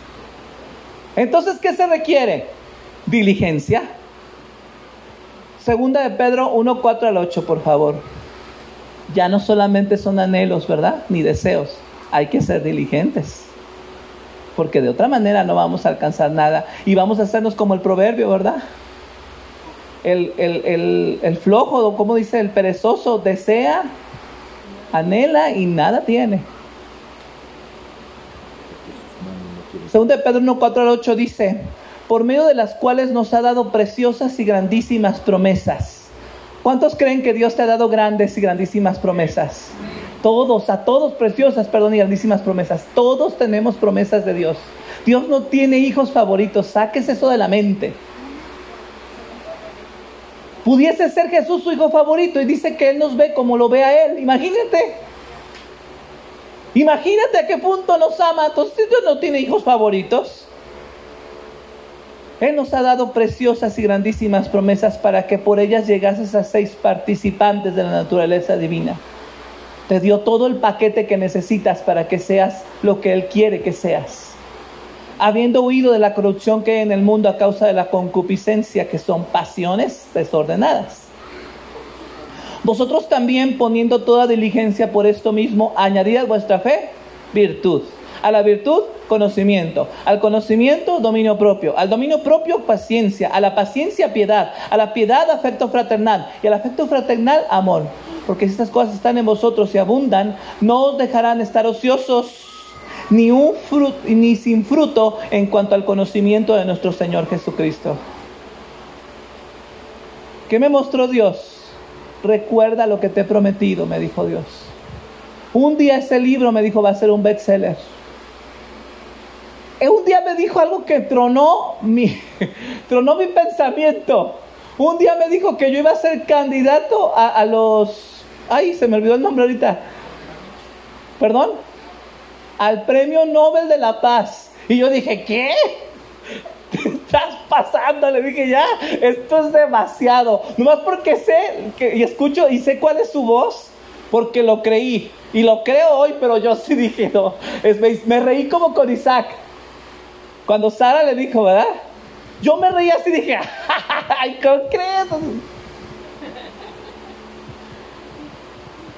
Entonces, ¿qué se requiere? Diligencia. Segunda de Pedro 1, 4 al 8, por favor. Ya no solamente son anhelos, ¿verdad? Ni deseos. Hay que ser diligentes. Porque de otra manera no vamos a alcanzar nada. Y vamos a hacernos como el proverbio, ¿verdad? El, el, el flojo, como dice el perezoso, desea, anhela y nada tiene. Según de Pedro 1, 4 al 8 dice, por medio de las cuales nos ha dado preciosas y grandísimas promesas. ¿Cuántos creen que Dios te ha dado grandes y grandísimas promesas? Todos, a todos preciosas, perdón, y grandísimas promesas. Todos tenemos promesas de Dios. Dios no tiene hijos favoritos, saques eso de la mente. Pudiese ser Jesús su hijo favorito y dice que Él nos ve como lo ve a Él. Imagínate. Imagínate a qué punto nos ama. Entonces Dios no tiene hijos favoritos. Él nos ha dado preciosas y grandísimas promesas para que por ellas llegases a seis participantes de la naturaleza divina. Te dio todo el paquete que necesitas para que seas lo que Él quiere que seas. Habiendo huido de la corrupción que hay en el mundo a causa de la concupiscencia, que son pasiones desordenadas vosotros también poniendo toda diligencia por esto mismo, añadid vuestra fe virtud. A la virtud, conocimiento. Al conocimiento, dominio propio. Al dominio propio, paciencia. A la paciencia, piedad. A la piedad, afecto fraternal. Y al afecto fraternal, amor. Porque si estas cosas están en vosotros y abundan, no os dejarán estar ociosos ni, un ni sin fruto en cuanto al conocimiento de nuestro Señor Jesucristo. ¿Qué me mostró Dios? recuerda lo que te he prometido, me dijo Dios. Un día ese libro me dijo va a ser un bestseller. Un día me dijo algo que tronó mi, (laughs) tronó mi pensamiento. Un día me dijo que yo iba a ser candidato a, a los... Ay, se me olvidó el nombre ahorita. Perdón. Al Premio Nobel de la Paz. Y yo dije, ¿qué? (laughs) ¿Qué estás pasando? Le dije, ya, esto es demasiado. Nomás porque sé y escucho y sé cuál es su voz, porque lo creí. Y lo creo hoy, pero yo sí dije, no. me, reí como con Isaac. Cuando Sara le dijo, ¿verdad? Yo me reí así dije, (laughs) ¡ay, concreto!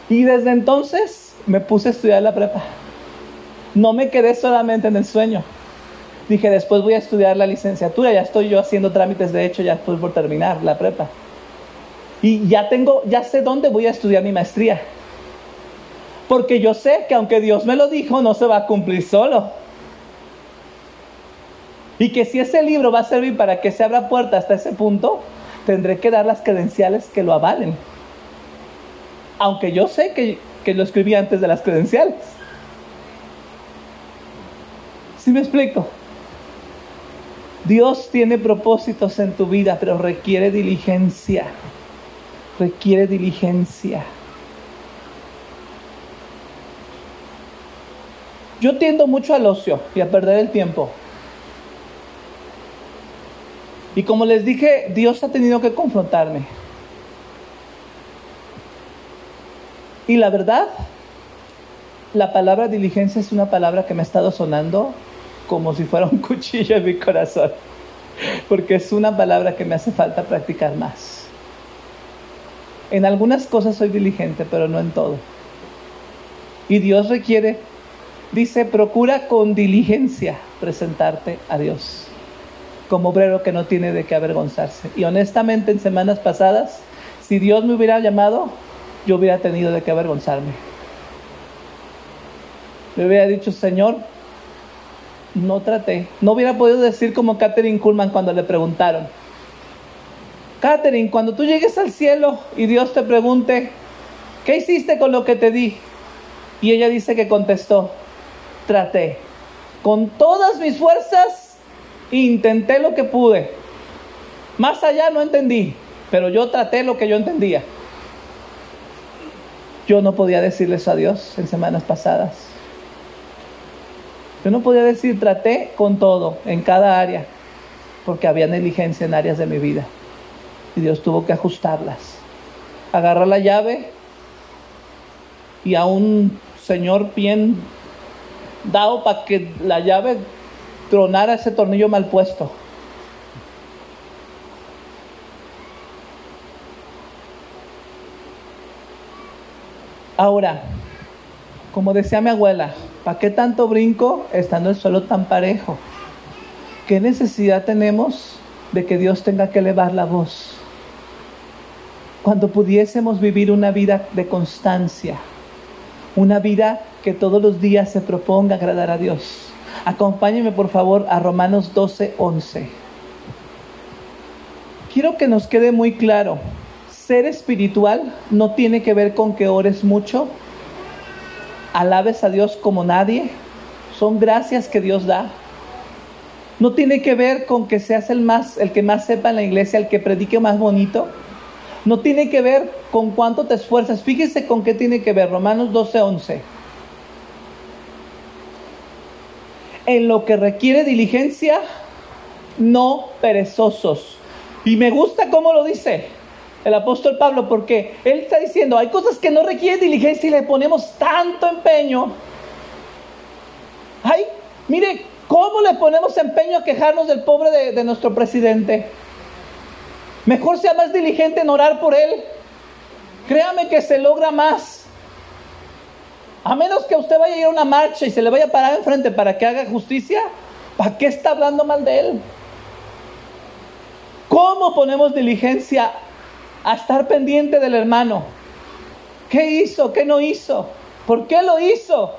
Y desde entonces me puse a estudiar la prepa. No me quedé solamente en el sueño Dije, después voy a estudiar la licenciatura, ya estoy yo haciendo trámites de hecho, ya estoy por terminar la prepa. Y ya tengo, ya sé dónde voy a estudiar mi maestría. Porque yo sé que aunque Dios me lo dijo, no se va a cumplir solo. Y que si ese libro va a servir para que se abra puerta hasta ese punto, tendré que dar las credenciales que lo avalen. Aunque yo sé que, que lo escribí antes de las credenciales. ¿Sí me explico? Dios tiene propósitos en tu vida, pero requiere diligencia. Requiere diligencia. Yo tiendo mucho al ocio y a perder el tiempo. Y como les dije, Dios ha tenido que confrontarme. Y la verdad, la palabra diligencia es una palabra que me ha estado sonando como si fuera un (laughs) cuchillo en mi corazón, porque es una palabra que me hace falta practicar más. En algunas cosas soy diligente, pero no en todo. Y Dios requiere, dice, procura con diligencia presentarte a Dios, como obrero que no tiene de qué avergonzarse. Y honestamente en semanas pasadas, si Dios me hubiera llamado, yo hubiera tenido de qué avergonzarme. Le hubiera dicho, Señor, no traté. No hubiera podido decir como Catherine Kuhlman cuando le preguntaron. Catherine, cuando tú llegues al cielo y Dios te pregunte, ¿qué hiciste con lo que te di? Y ella dice que contestó, traté. con todas mis fuerzas, intenté lo que pude. Más allá no entendí, pero yo traté lo que yo entendía. Yo no podía decirles a Dios en semanas pasadas. Yo no podía decir, traté con todo, en cada área, porque había negligencia en áreas de mi vida. Y Dios tuvo que ajustarlas. Agarrar la llave y a un señor bien dado para que la llave tronara ese tornillo mal puesto. Ahora, como decía mi abuela, ¿para qué tanto brinco estando el suelo tan parejo? ¿Qué necesidad tenemos de que Dios tenga que elevar la voz? Cuando pudiésemos vivir una vida de constancia, una vida que todos los días se proponga agradar a Dios. Acompáñenme por favor a Romanos 12, 11. Quiero que nos quede muy claro, ser espiritual no tiene que ver con que ores mucho, alabes a Dios como nadie, son gracias que Dios da. No tiene que ver con que seas el más el que más sepa en la iglesia, el que predique más bonito. No tiene que ver con cuánto te esfuerzas. Fíjese con qué tiene que ver Romanos 12, 11. En lo que requiere diligencia, no perezosos. Y me gusta cómo lo dice el apóstol Pablo, porque él está diciendo, hay cosas que no requieren diligencia y le ponemos tanto empeño. Ay, mire, ¿cómo le ponemos empeño a quejarnos del pobre de, nuestro presidente? Mejor sea más diligente en orar por él. Créame que se logra más. A menos que usted vaya a ir a una marcha y se le vaya a parar enfrente para que haga justicia, ¿para qué está hablando mal de él? ¿Cómo ponemos diligencia a estar pendiente del hermano? ¿Qué hizo? ¿Qué no hizo? ¿Por qué lo hizo?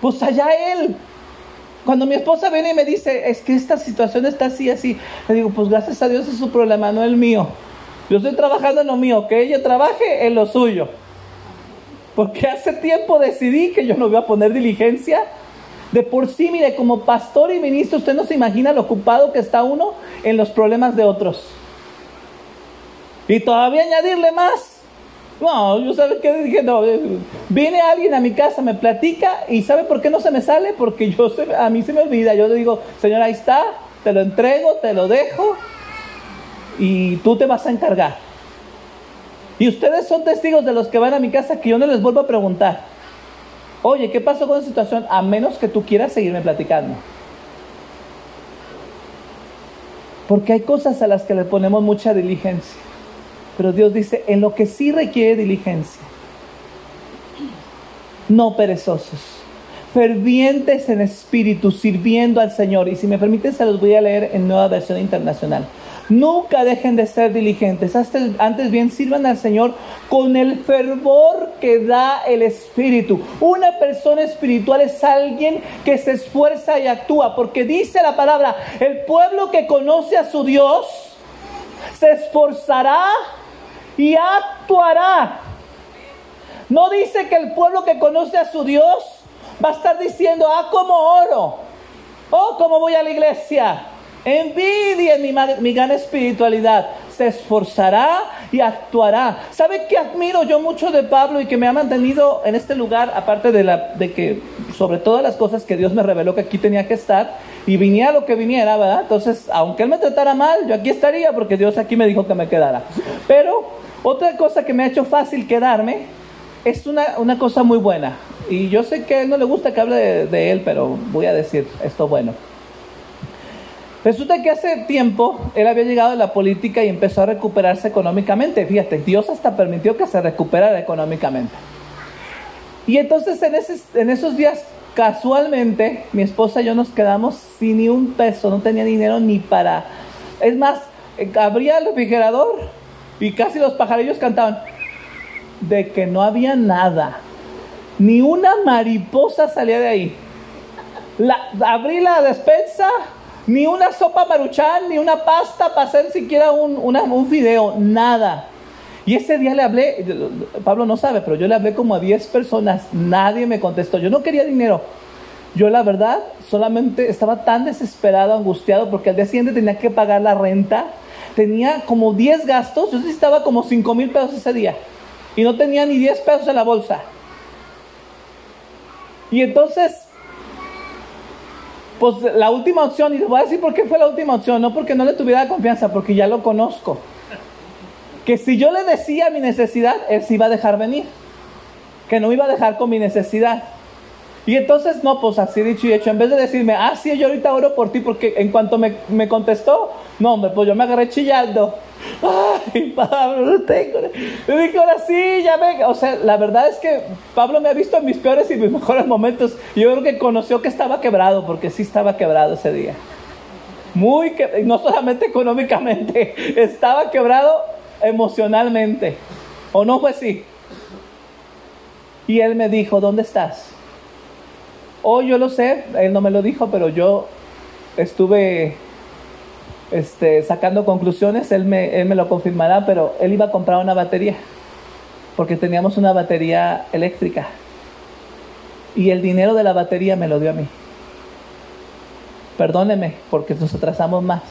Pues allá él. Cuando mi esposa viene y me dice, es que esta situación está así, así, le digo, pues gracias a Dios es su problema, no el mío. Yo estoy trabajando en lo mío, que ella trabaje en lo suyo. Porque hace tiempo decidí que yo no voy a poner diligencia. De por sí, mire, como pastor y ministro, usted no se imagina lo ocupado que está uno en los problemas de otros. Y todavía añadirle más. No, yo sabes qué dije, no, viene alguien a mi casa, me platica y ¿sabe por qué no se me sale? Porque yo a mí se me olvida. Yo le digo, Señor, ahí está, te lo entrego, te lo dejo y tú te vas a encargar. Y ustedes son testigos de los que van a mi casa que yo no les vuelvo a preguntar. Oye, ¿qué pasó con esa situación? A menos que tú quieras seguirme platicando. Porque hay cosas a las que le ponemos mucha diligencia. Pero Dios dice, en lo que sí requiere diligencia, no perezosos, fervientes en espíritu, sirviendo al Señor. Y si me permiten, se los voy a leer en nueva versión internacional. Nunca dejen de ser diligentes. Antes bien sirvan al Señor con el fervor que da el Espíritu. Una persona espiritual es alguien que se esfuerza y actúa. Porque dice la palabra, el pueblo que conoce a su Dios se esforzará y actuará. No dice que el pueblo que conoce a su Dios va a estar diciendo, ah, como oro. Oh, como voy a la iglesia. Envidia mi, mi gran espiritualidad. Se esforzará y actuará. ¿Sabe qué admiro yo mucho de Pablo y que me ha mantenido en este lugar, aparte de, la, de que sobre todas las cosas que Dios me reveló que aquí tenía que estar y viniera lo que viniera, ¿verdad? Entonces, aunque Él me tratara mal, yo aquí estaría porque Dios aquí me dijo que me quedara. Pero otra cosa que me ha hecho fácil quedarme es una, una cosa muy buena. Y yo sé que a él no le gusta que hable de, de él, pero voy a decir esto bueno. Resulta que hace tiempo él había llegado a la política y empezó a recuperarse económicamente. Fíjate, Dios hasta permitió que se recuperara económicamente. Y entonces en, ese, en esos días, casualmente, mi esposa y yo nos quedamos sin ni un peso, no tenía dinero ni para... Es más, abría el refrigerador y casi los pajarillos cantaban de que no había nada. Ni una mariposa salía de ahí. La, abrí la despensa, ni una sopa maruchan, ni una pasta para hacer siquiera un, una, un video, nada. Y ese día le hablé, Pablo no sabe, pero yo le hablé como a 10 personas, nadie me contestó. Yo no quería dinero, Yo la verdad solamente estaba tan desesperado, angustiado, porque al día siguiente tenía que pagar la renta. Tenía como 10 gastos, yo necesitaba como 5 mil pesos ese día. Y no tenía ni 10 pesos en la bolsa. Y entonces, pues la última opción, y les voy a decir por qué fue la última opción, no porque no le tuviera confianza, porque ya lo conozco. Que si yo le decía mi necesidad, él se iba a dejar venir. Que no iba a dejar con mi necesidad. Y entonces, no, pues así dicho y hecho, en vez de decirme, ah, sí, yo ahorita oro por ti, porque en cuanto me, me contestó, no, hombre, pues yo me agarré chillando. (laughs) Ay, Pablo, no tengo. Le dije, ahora sí, ya me. O sea, la verdad es que Pablo me ha visto en mis peores y mis (laughs) mejores momentos. Yo creo que conoció que estaba quebrado, porque sí estaba quebrado ese día. Muy que, no solamente (laughs) económicamente, estaba quebrado emocionalmente. ¿O no fue así? Y él me dijo, ¿dónde estás? Oh, yo lo sé, él no me lo dijo, pero yo estuve este, sacando conclusiones, él me, él me lo confirmará, pero él iba a comprar una batería, porque teníamos una batería eléctrica. Y el dinero de la batería me lo dio a mí. Perdóneme, porque nos atrasamos más.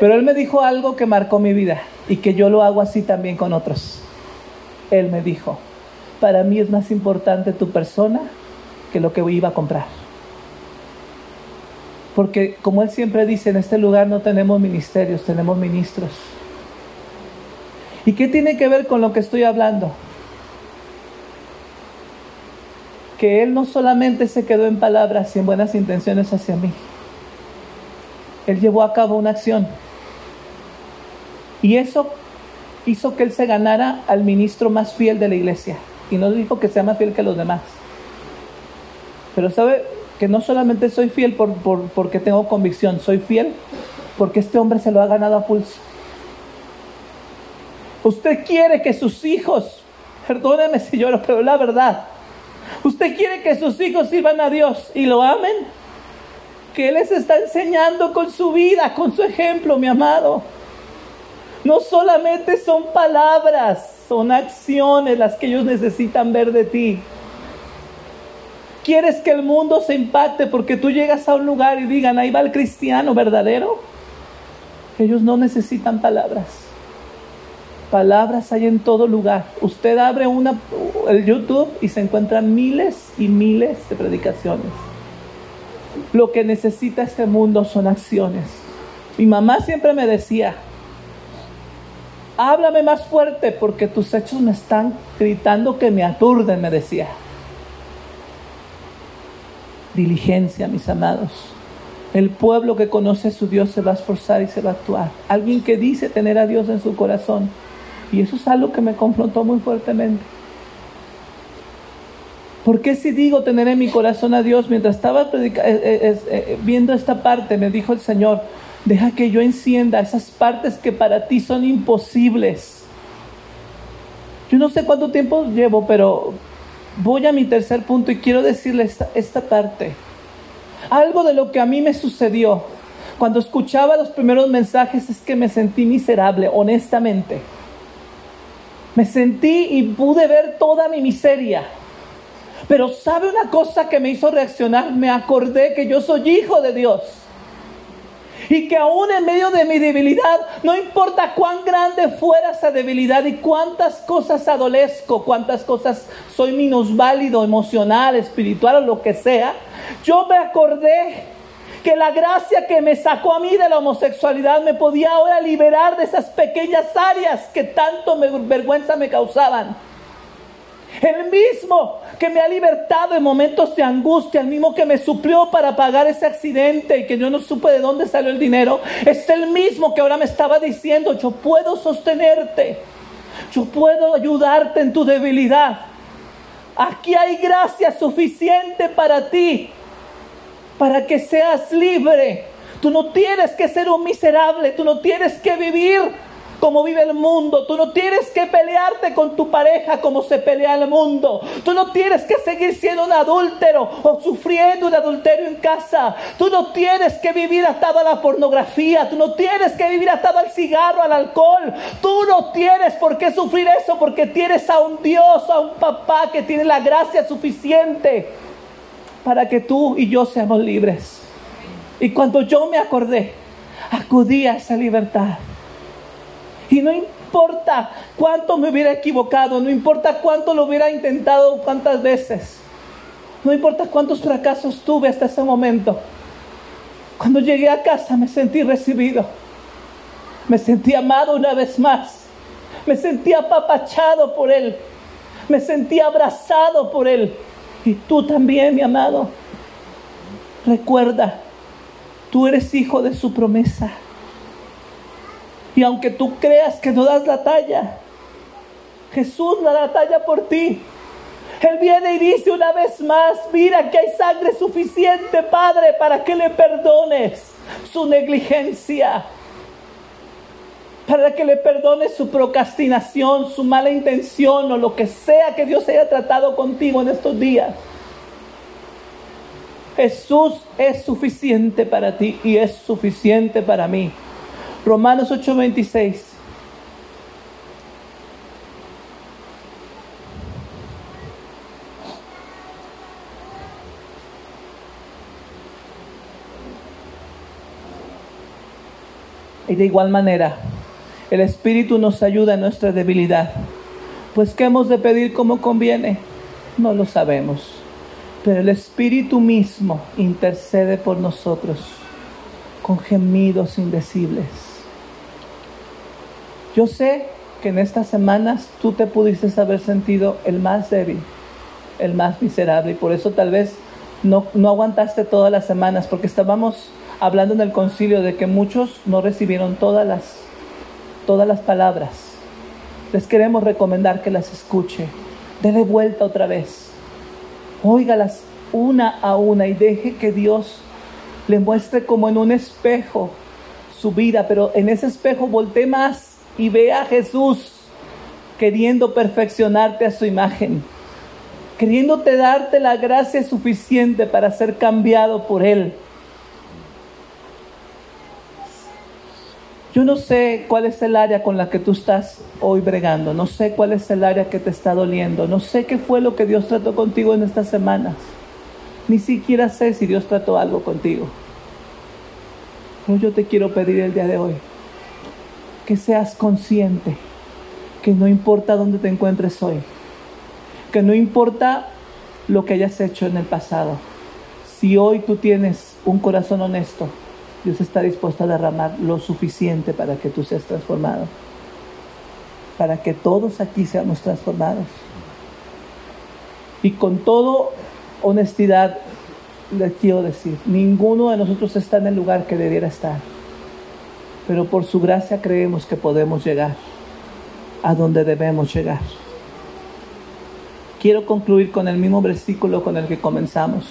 Pero él me dijo algo que marcó mi vida y que yo lo hago así también con otros. Él me dijo, para mí es más importante tu persona que lo que iba a comprar. Porque como él siempre dice, en este lugar no tenemos ministerios, tenemos ministros. ¿Y qué tiene que ver con lo que estoy hablando? Que él no solamente se quedó en palabras y en buenas intenciones hacia mí. Él llevó a cabo una acción. Y eso hizo que él se ganara al ministro más fiel de la iglesia y no dijo que sea más fiel que los demás. Pero sabe que no solamente soy fiel por, porque tengo convicción, soy fiel porque este hombre se lo ha ganado a pulso. Usted quiere que sus hijos, perdóneme si lloro, pero la verdad, usted quiere que sus hijos sirvan a Dios y lo amen. Que les está enseñando con su vida, con su ejemplo, mi amado. No solamente son palabras, son acciones las que ellos necesitan ver de ti. ¿Quieres que el mundo se impacte porque tú llegas a un lugar y digan, ahí va el cristiano verdadero? Ellos no necesitan palabras. Palabras hay en todo lugar. Usted abre una, el YouTube y se encuentran miles y miles de predicaciones. Lo que necesita este mundo son acciones. Mi mamá siempre me decía, háblame más fuerte porque tus hechos me están gritando que me aturden, me decía. Diligencia, mis amados. El pueblo que conoce a su Dios se va a esforzar y se va a actuar. Alguien que dice tener a Dios en su corazón. Y eso es algo que me confrontó muy fuertemente. ¿Por qué si digo tener en mi corazón a Dios? Mientras estaba eh, eh, eh, viendo esta parte, me dijo el Señor, Deja que yo encienda esas partes que para ti son imposibles. Yo no sé cuánto tiempo llevo, pero voy a mi tercer punto y quiero decirle esta, esta parte. Algo de lo que a mí me sucedió cuando escuchaba los primeros mensajes es que me sentí miserable, honestamente. Me sentí y pude ver toda mi miseria. Pero ¿sabe una cosa que me hizo reaccionar? Me acordé que yo soy hijo de Dios y que aún en medio de mi debilidad, no importa cuán grande fuera esa debilidad y cuántas cosas adolezco, cuántas cosas soy minusválido, emocional, espiritual o lo que sea, yo me acordé que la gracia que me sacó a mí de la homosexualidad me podía ahora liberar de esas pequeñas áreas que tanto vergüenza me causaban. El mismo que me ha libertado en momentos de angustia, el mismo que me suplió para pagar ese accidente y que yo no supe de dónde salió el dinero, es el mismo que ahora me estaba diciendo, yo puedo sostenerte, yo puedo ayudarte en tu debilidad. Aquí hay gracia suficiente para ti, para que seas libre. Tú no tienes que ser un miserable, tú no tienes que vivir como vive el mundo. Tú no tienes que pelearte con tu pareja como se pelea el mundo. Tú no tienes que seguir siendo un adúltero o sufriendo un adulterio en casa. Tú no tienes que vivir atado a la pornografía. Tú no tienes que vivir atado al cigarro, al alcohol. Tú no tienes por qué sufrir eso porque tienes a un Dios, a un papá que tiene la gracia suficiente para que tú y yo seamos libres. Y cuando yo me acordé, acudí a esa libertad. Y no importa cuánto me hubiera equivocado, no importa cuánto lo hubiera intentado, cuántas veces, no importa cuántos fracasos tuve hasta ese momento. Cuando llegué a casa me sentí recibido, me sentí amado una vez más, me sentí apapachado por Él, me sentí abrazado por Él. Y tú también, mi amado. Recuerda, tú eres hijo de su promesa. Y aunque tú creas que no das la talla, Jesús da la talla por ti. Él viene y dice una vez más, mira que hay sangre suficiente, Padre, para que le perdones su negligencia, para que le perdones su procrastinación, su mala intención o lo que sea que Dios haya tratado contigo en estos días. Jesús es suficiente para ti y es suficiente para mí. Romanos 8:26. Y de igual manera, el Espíritu nos ayuda en nuestra debilidad. Pues ¿qué hemos de pedir como conviene? No lo sabemos. Pero el Espíritu mismo intercede por nosotros con gemidos indecibles. Yo sé que en estas semanas tú te pudiste haber sentido el más débil, el más miserable, y por eso tal vez no, no aguantaste todas las semanas, porque estábamos hablando en el concilio de que muchos no recibieron todas las, todas las palabras. Les queremos recomendar que las escuche, dele vuelta otra vez, óigalas una a una y deje que Dios le muestre como en un espejo su vida, pero en ese espejo voltee más y ve a Jesús queriendo perfeccionarte a su imagen, queriéndote darte la gracia suficiente para ser cambiado por Él. Yo no sé cuál es el área con la que tú estás hoy bregando, no sé cuál es el área que te está doliendo, no sé qué fue lo que Dios trató contigo en estas semanas, ni siquiera sé si Dios trató algo contigo. Pero yo te quiero pedir el día de hoy que seas consciente que no importa dónde te encuentres hoy, que no importa lo que hayas hecho en el pasado, si hoy tú tienes un corazón honesto, Dios está dispuesto a derramar lo suficiente para que tú seas transformado, para que todos aquí seamos transformados. Y con toda honestidad les quiero decir, ninguno de nosotros está en el lugar que debiera estar pero por su gracia creemos que podemos llegar a donde debemos llegar. Quiero concluir con el mismo versículo con el que comenzamos.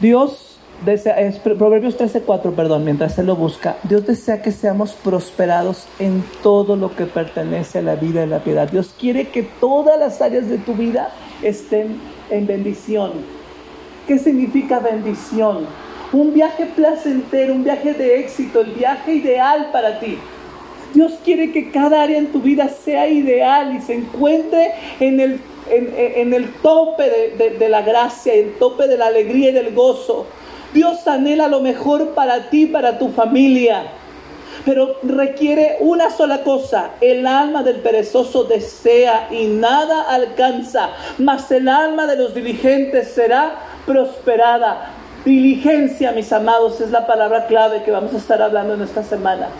Dios desea, es Proverbios 13:4, perdón, mientras Él lo busca, Dios desea que seamos prosperados en todo lo que pertenece a la vida y la piedad. Dios quiere que todas las áreas de tu vida estén en bendición. ¿Qué significa bendición? Un viaje placentero, un viaje de éxito, el viaje ideal para ti. Dios quiere que cada área en tu vida sea ideal y se encuentre en el, en, el tope de, de la gracia, el tope de la alegría y del gozo. Dios anhela lo mejor para ti, para tu familia. Pero requiere una sola cosa. El alma del perezoso desea y nada alcanza. Mas el alma de los diligentes será prosperada. Diligencia, mis amados, es la palabra clave que vamos a estar hablando en estas semanas.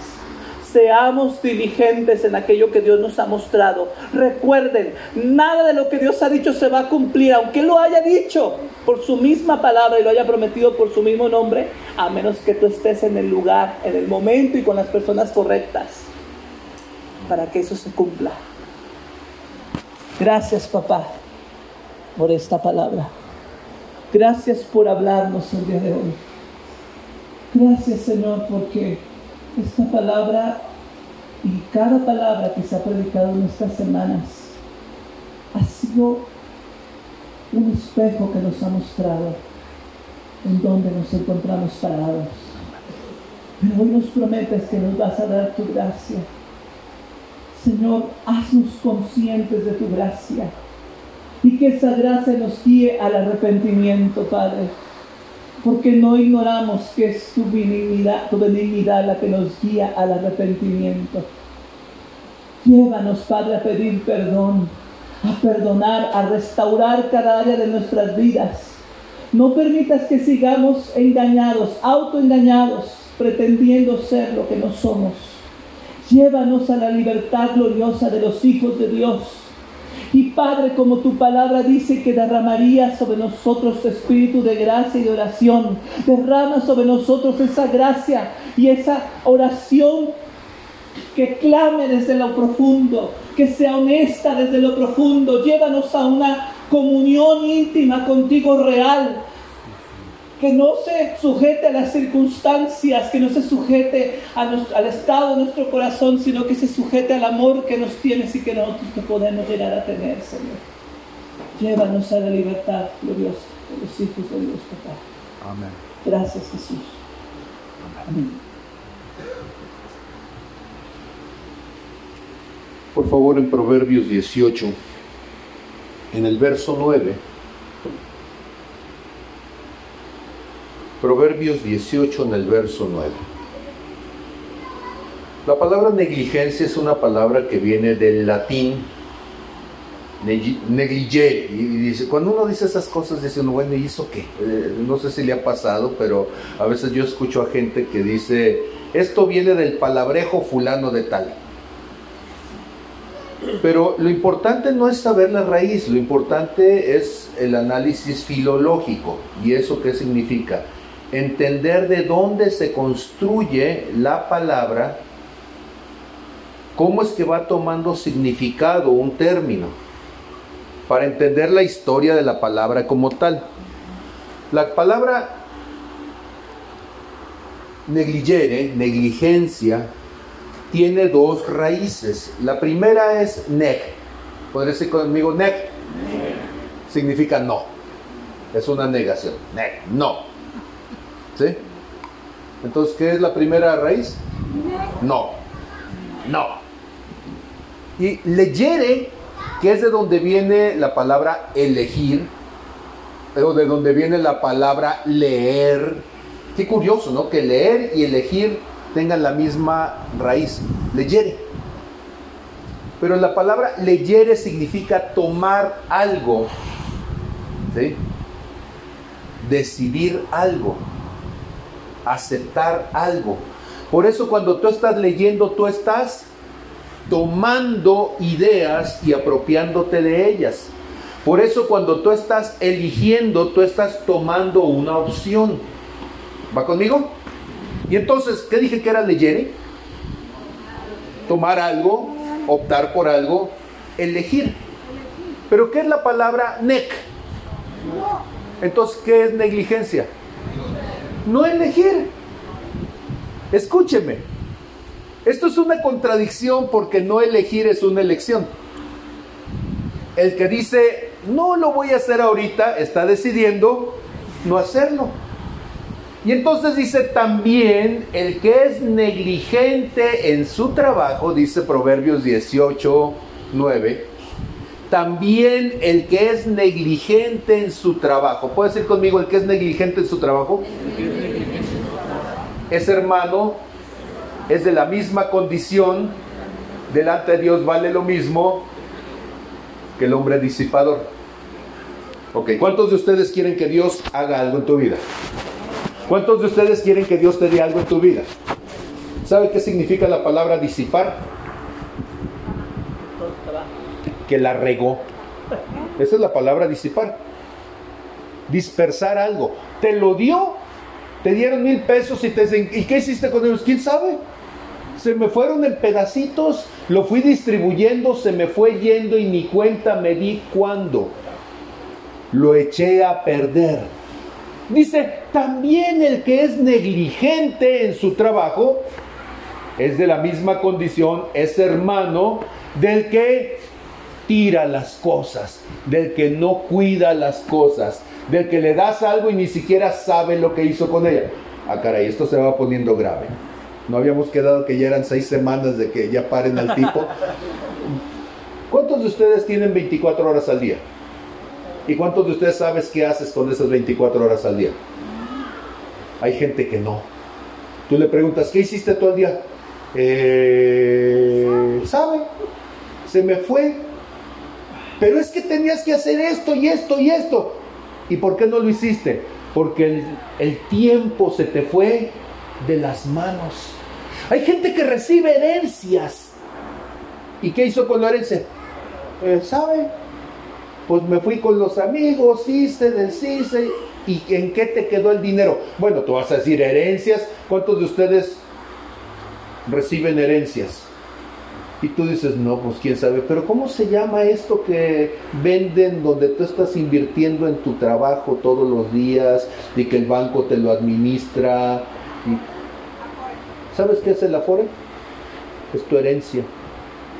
Seamos diligentes en aquello que Dios nos ha mostrado. Recuerden, nada de lo que Dios ha dicho se va a cumplir, aunque lo haya dicho por su misma palabra y lo haya prometido por su mismo nombre, a menos que tú estés en el lugar, en el momento y con las personas correctas para que eso se cumpla. Gracias, papá, por esta palabra. Gracias por hablarnos el día de hoy. Gracias Señor porque esta palabra y cada palabra que se ha predicado en estas semanas ha sido un espejo que nos ha mostrado en donde nos encontramos parados. Pero hoy nos prometes que nos vas a dar tu gracia. Señor, haznos conscientes de tu gracia y que esa gracia nos guíe al arrepentimiento, Padre. Porque no ignoramos que es tu benignidad, tu benignidad la que nos guía al arrepentimiento. Llévanos, Padre, a pedir perdón, a perdonar, a restaurar cada área de nuestras vidas. No permitas que sigamos engañados, autoengañados, pretendiendo ser lo que no somos. Llévanos a la libertad gloriosa de los hijos de Dios. Y Padre, como tu palabra dice que derramaría sobre nosotros tu espíritu de gracia y de oración, derrama sobre nosotros esa gracia y esa oración que clame desde lo profundo, que sea honesta desde lo profundo. Llévanos a una comunión íntima contigo real, que no se sujete a las circunstancias, que no se sujete al estado de nuestro corazón, sino que se sujete al amor que nos tienes y que nosotros que podemos llegar a tener, Señor. Llévanos a la libertad gloriosa de los hijos de Dios, papá. Amén. Gracias, Jesús. Amén. Por favor, en Proverbios 18, en el verso 9 Proverbios 18 en el verso 9. La palabra negligencia es una palabra que viene del latín negligere. Y dice, cuando uno dice esas cosas, dice uno, bueno, ¿y eso qué? Eh, no sé si le ha pasado, pero a veces yo escucho a gente que dice, esto viene del palabrejo fulano de tal. Pero lo importante no es saber la raíz, lo importante es el análisis filológico. ¿Y eso qué significa? Entender de dónde se construye la palabra, cómo es que va tomando significado un término, para entender la historia de la palabra como tal. La palabra negligere, negligencia, tiene dos raíces. La primera es neg. ¿Podría decir conmigo neg? Significa no. Es una negación. Neg, no. Entonces, ¿qué es la primera raíz? No. No. Y leyere, que es de donde viene la palabra elegir, o de donde viene la palabra leer. Qué curioso, ¿no? Que leer y elegir tengan la misma raíz. Leyere. Pero la palabra leyere significa tomar algo. Decidir algo aceptar algo. Por eso cuando tú estás leyendo, tú estás tomando ideas y apropiándote de ellas. Por eso cuando tú estás eligiendo, tú estás tomando una opción. ¿Va conmigo? Y entonces, ¿qué dije que era leer? Tomar algo, optar por algo, elegir. Pero ¿qué es la palabra nec? Entonces, ¿qué es negligencia? No elegir. Escúcheme, esto es una contradicción porque no elegir es una elección. El que dice, no lo voy a hacer ahorita, está decidiendo no hacerlo. Y entonces dice también, el que es negligente en su trabajo, dice Proverbios 18, 9, también el que es negligente en su trabajo. ¿Puede decir conmigo el que es negligente en su trabajo? Es hermano, es de la misma condición, delante de Dios vale lo mismo que el hombre disipador. Ok, ¿cuántos de ustedes quieren que Dios haga algo en tu vida? ¿Cuántos de ustedes quieren que Dios te dé algo en tu vida? ¿Sabe qué significa la palabra disipar? Que la regó. Esa es la palabra disipar. Dispersar algo. Te lo dio, te dieron mil pesos y te dicen, ¿y qué hiciste con ellos? ¿Quién sabe? Se me fueron en pedacitos, lo fui distribuyendo, se me fue yendo y ni cuenta me di cuándo. Lo eché a perder. Dice, también el que es negligente en su trabajo, es de la misma condición, es hermano del que tira las cosas, del que no cuida las cosas, del que le das algo y ni siquiera sabe lo que hizo con ella. Ah, caray, esto se va poniendo grave. No habíamos quedado que ya eran seis semanas de que ya paren al tipo. ¿Cuántos de ustedes tienen 24 horas al día? ¿Y cuántos de ustedes sabes qué haces con esas 24 horas al día? Hay gente que no. Tú le preguntas, ¿qué hiciste todo el día? Eh, ¿Sabe? Se me fue. Pero es que tenías que hacer esto y esto y esto. ¿Y por qué no lo hiciste? Porque el, tiempo se te fue de las manos. Hay gente que recibe herencias. ¿Y qué hizo con la herencia? Eh, ¿Sabe? Pues me fui con los amigos, hice, deshice. ¿Y en qué te quedó el dinero? Bueno, tú vas a decir herencias. ¿Cuántos de ustedes reciben herencias? Y tú dices, no, pues quién sabe, pero ¿cómo se llama esto que venden donde tú estás invirtiendo en tu trabajo todos los días y que el banco te lo administra? ¿Sabes qué es el Afore? Es tu herencia.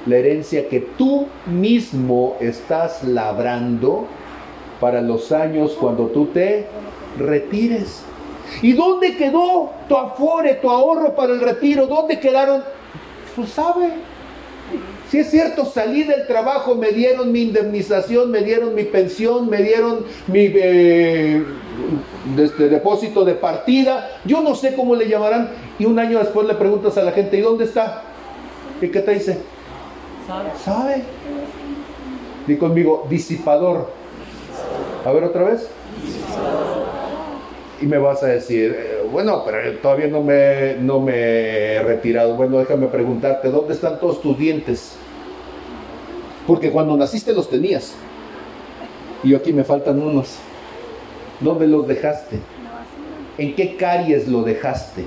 La herencia que tú mismo estás labrando para los años cuando tú te retires. ¿Y dónde quedó tu afore, tu ahorro para el retiro? ¿Dónde quedaron? Pues sabe. Si es cierto, salí del trabajo, me dieron mi indemnización, me dieron mi pensión, me dieron mi eh, este, depósito de partida. Yo no sé cómo le llamarán. Y un año después le preguntas a la gente, ¿y dónde está? ¿Y qué te dice? Sabe. ¿Sabe? Di conmigo, disipador. A ver otra vez. Y me vas a decir, eh, bueno, pero todavía no me, no me he retirado. Bueno, déjame preguntarte, ¿dónde están todos tus dientes? Porque cuando naciste los tenías. Y aquí me faltan unos. ¿Dónde los dejaste? ¿En qué caries lo dejaste?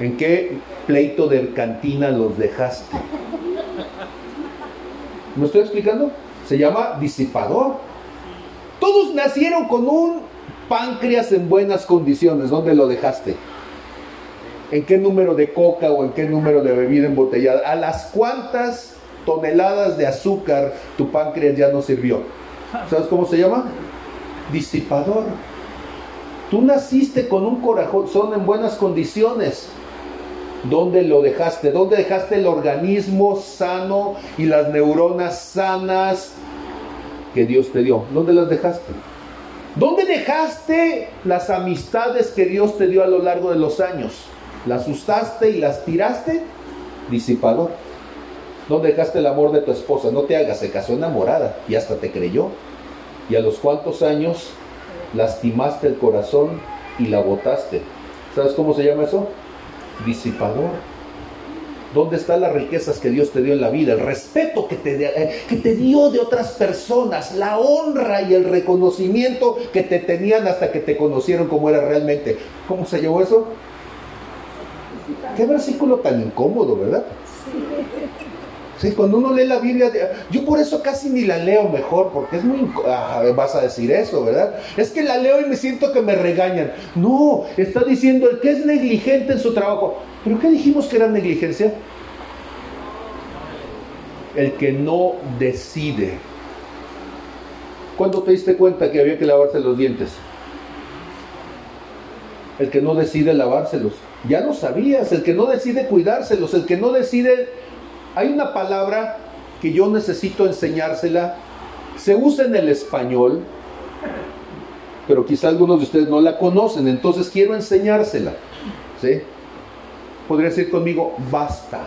¿En qué pleito de cantina los dejaste? ¿Me estoy explicando? Se llama disipador. Todos nacieron con un páncreas en buenas condiciones. ¿Dónde lo dejaste? ¿En qué número de coca o en qué número de bebida embotellada? ¿A las cuántas toneladas de azúcar tu páncreas ya no sirvió? ¿Sabes cómo se llama? Disipador. Tú naciste con un corazón en buenas condiciones. ¿Dónde lo dejaste? ¿Dónde dejaste el organismo sano y las neuronas sanas que Dios te dio? ¿Dónde las dejaste? ¿Dónde dejaste las amistades que Dios te dio a lo largo de los años? ¿Las usaste y las tiraste? Disipador. ¿Dónde dejaste el amor de tu esposa? No te hagas, se casó enamorada y hasta te creyó. Y a los cuantos años lastimaste el corazón y la botaste. ¿Sabes cómo se llama eso? Disipador. ¿Dónde están las riquezas que Dios te dio en la vida? El respeto que te, eh, que te dio de otras personas, la honra y el reconocimiento que te tenían hasta que te conocieron como era realmente. ¿Cómo se llevó eso? Qué versículo tan incómodo, ¿verdad? Sí, cuando uno lee la Biblia, yo por eso casi ni la leo mejor, porque es muy... Ah, vas a decir eso, ¿verdad? Es que la leo y me siento que me regañan. No, está diciendo el que es negligente en su trabajo. ¿Pero qué dijimos que era negligencia? El que no decide. ¿Cuándo te diste cuenta que había que lavarse los dientes? El que no decide lavárselos. Ya lo sabías, el que no decide cuidárselos, el que no decide... Hay una palabra que yo necesito enseñársela. Se usa en el español, pero quizá algunos de ustedes no la conocen, entonces quiero enseñársela. ¿Sí? podría decir conmigo, basta.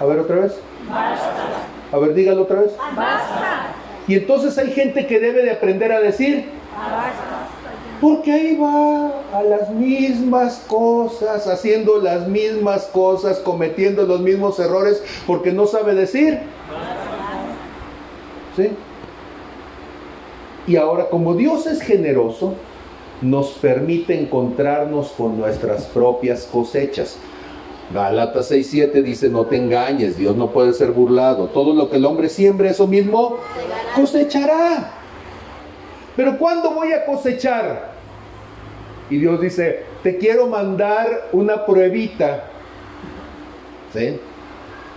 A ver otra vez. Basta. A ver, dígalo otra vez. Basta. Y entonces hay gente que debe de aprender a decir, basta. Porque ahí va a las mismas cosas, haciendo las mismas cosas, cometiendo los mismos errores, porque no sabe decir. ¿Sí? Y ahora, como Dios es generoso, nos permite encontrarnos con nuestras propias cosechas. Galatas 6:7 dice, no te engañes, Dios no puede ser burlado. Todo lo que el hombre siembre, eso mismo cosechará. Pero ¿cuándo voy a cosechar? y Dios dice, te quiero mandar una pruebita. ¿Sí?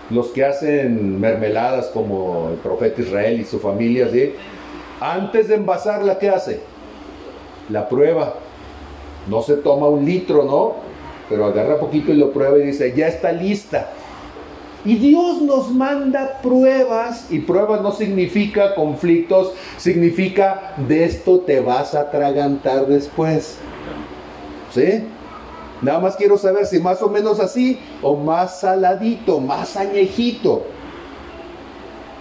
Los que hacen mermeladas como el profeta Israel y su familia, ¿sí? Antes de envasarla, ¿qué hace? La prueba. No se toma un litro, ¿no? Pero agarra poquito y lo prueba y dice, ya está lista. Y Dios nos manda pruebas, y pruebas no significa conflictos, significa de esto te vas a atragantar después. ¿Sí? Nada más quiero saber si más o menos así o más saladito, más añejito.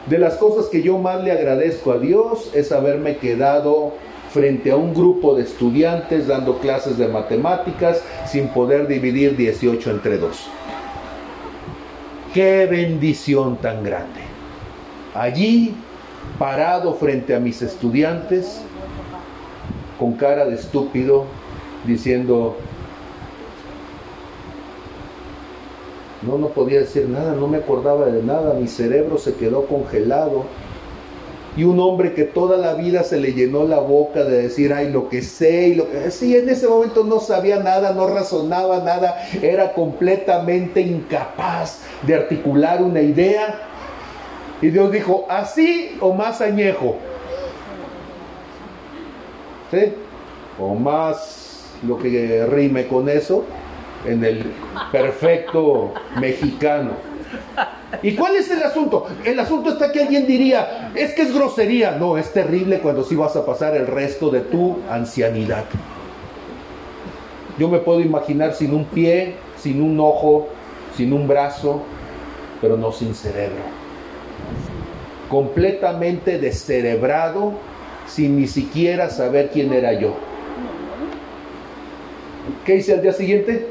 De las cosas que yo más le agradezco a Dios es haberme quedado frente a un grupo de estudiantes dando clases de matemáticas sin poder dividir 18 entre 2. Qué bendición tan grande. Allí, parado frente a mis estudiantes, con cara de estúpido, diciendo, no, no podía decir nada, no me acordaba de nada, mi cerebro se quedó congelado. Y un hombre que toda la vida se le llenó la boca de decir, ay, lo que sé, y lo que... Sí, en ese momento no sabía nada, no razonaba nada, era completamente incapaz de articular una idea. Y Dios dijo, así o más añejo. ¿Sí? O más lo que rime con eso en el perfecto mexicano. ¿Y cuál es el asunto? El asunto está que alguien diría, es que es grosería. No, es terrible cuando sí vas a pasar el resto de tu ancianidad. Yo me puedo imaginar sin un pie, sin un ojo, sin un brazo, pero no sin cerebro. Completamente descerebrado, sin ni siquiera saber quién era yo. ¿Qué hice al día siguiente?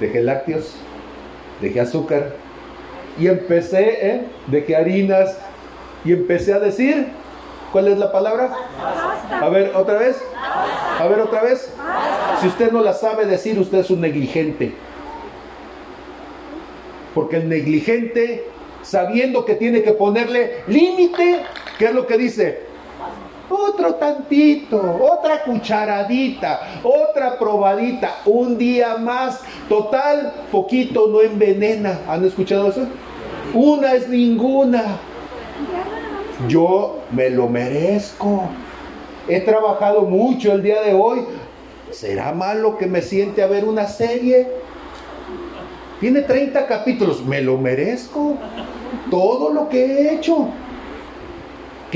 Dejé lácteos, dejé azúcar y empecé, ¿eh? dejé harinas y empecé a decir, ¿cuál es la palabra? A ver, otra vez. A ver, otra vez. Si usted no la sabe decir, usted es un negligente. Porque el negligente, sabiendo que tiene que ponerle límite, ¿qué es lo que dice? Otro tantito, otra cucharadita, otra probadita, un día más. Total, poquito no envenena. ¿Han escuchado eso? Una es ninguna. Yo me lo merezco. He trabajado mucho el día de hoy. ¿Será malo que me siente a ver una serie? Tiene 30 capítulos. Me lo merezco. Todo lo que he hecho.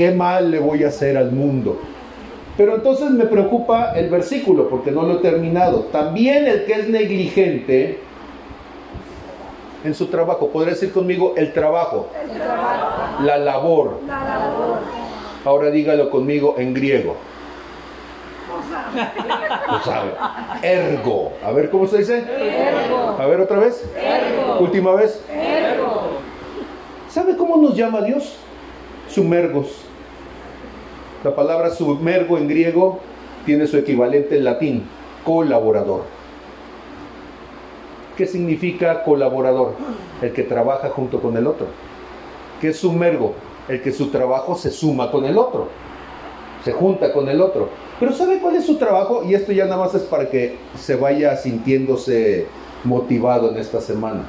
¿Qué mal le voy a hacer al mundo? Pero entonces me preocupa el versículo porque no lo he terminado. También el que es negligente en su trabajo, podría decir conmigo el trabajo, La, labor. Ahora dígalo conmigo en griego. Ergo. A ver cómo se dice. A ver otra vez. Última vez. ¿Sabe cómo nos llama Dios? sumergos. La palabra sumergo en griego tiene su equivalente en latín, colaborador. ¿Qué significa colaborador? El que trabaja junto con el otro. ¿Qué es sumergo? El que su trabajo se suma con el otro, se junta con el otro. Pero ¿sabe cuál es su trabajo? Y esto ya nada más es para que se vaya sintiéndose motivado en esta semana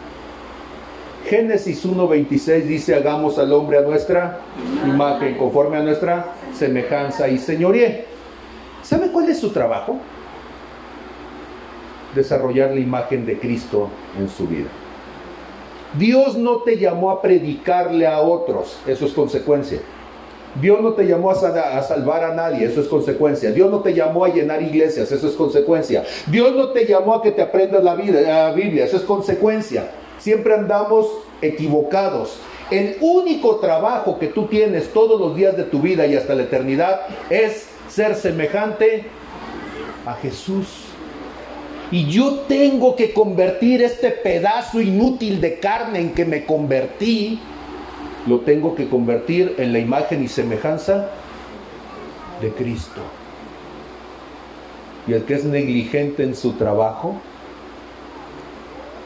Génesis 1.26 dice, hagamos al hombre a nuestra imagen, conforme a nuestra semejanza y señoría. ¿Sabe cuál es su trabajo? Desarrollar la imagen de Cristo en su vida. Dios no te llamó a predicarle a otros, eso es consecuencia. Dios no te llamó a, salvar a nadie, eso es consecuencia. Dios no te llamó a llenar iglesias, eso es consecuencia. Dios no te llamó a que te aprendas la, vida, la Biblia, eso es consecuencia. Siempre andamos equivocados. El único trabajo que tú tienes todos los días de tu vida y hasta la eternidad es ser semejante a Jesús. Y yo tengo que convertir este pedazo inútil de carne en que me convertí, lo tengo que convertir en la imagen y semejanza de Cristo. Y el que es negligente en su trabajo,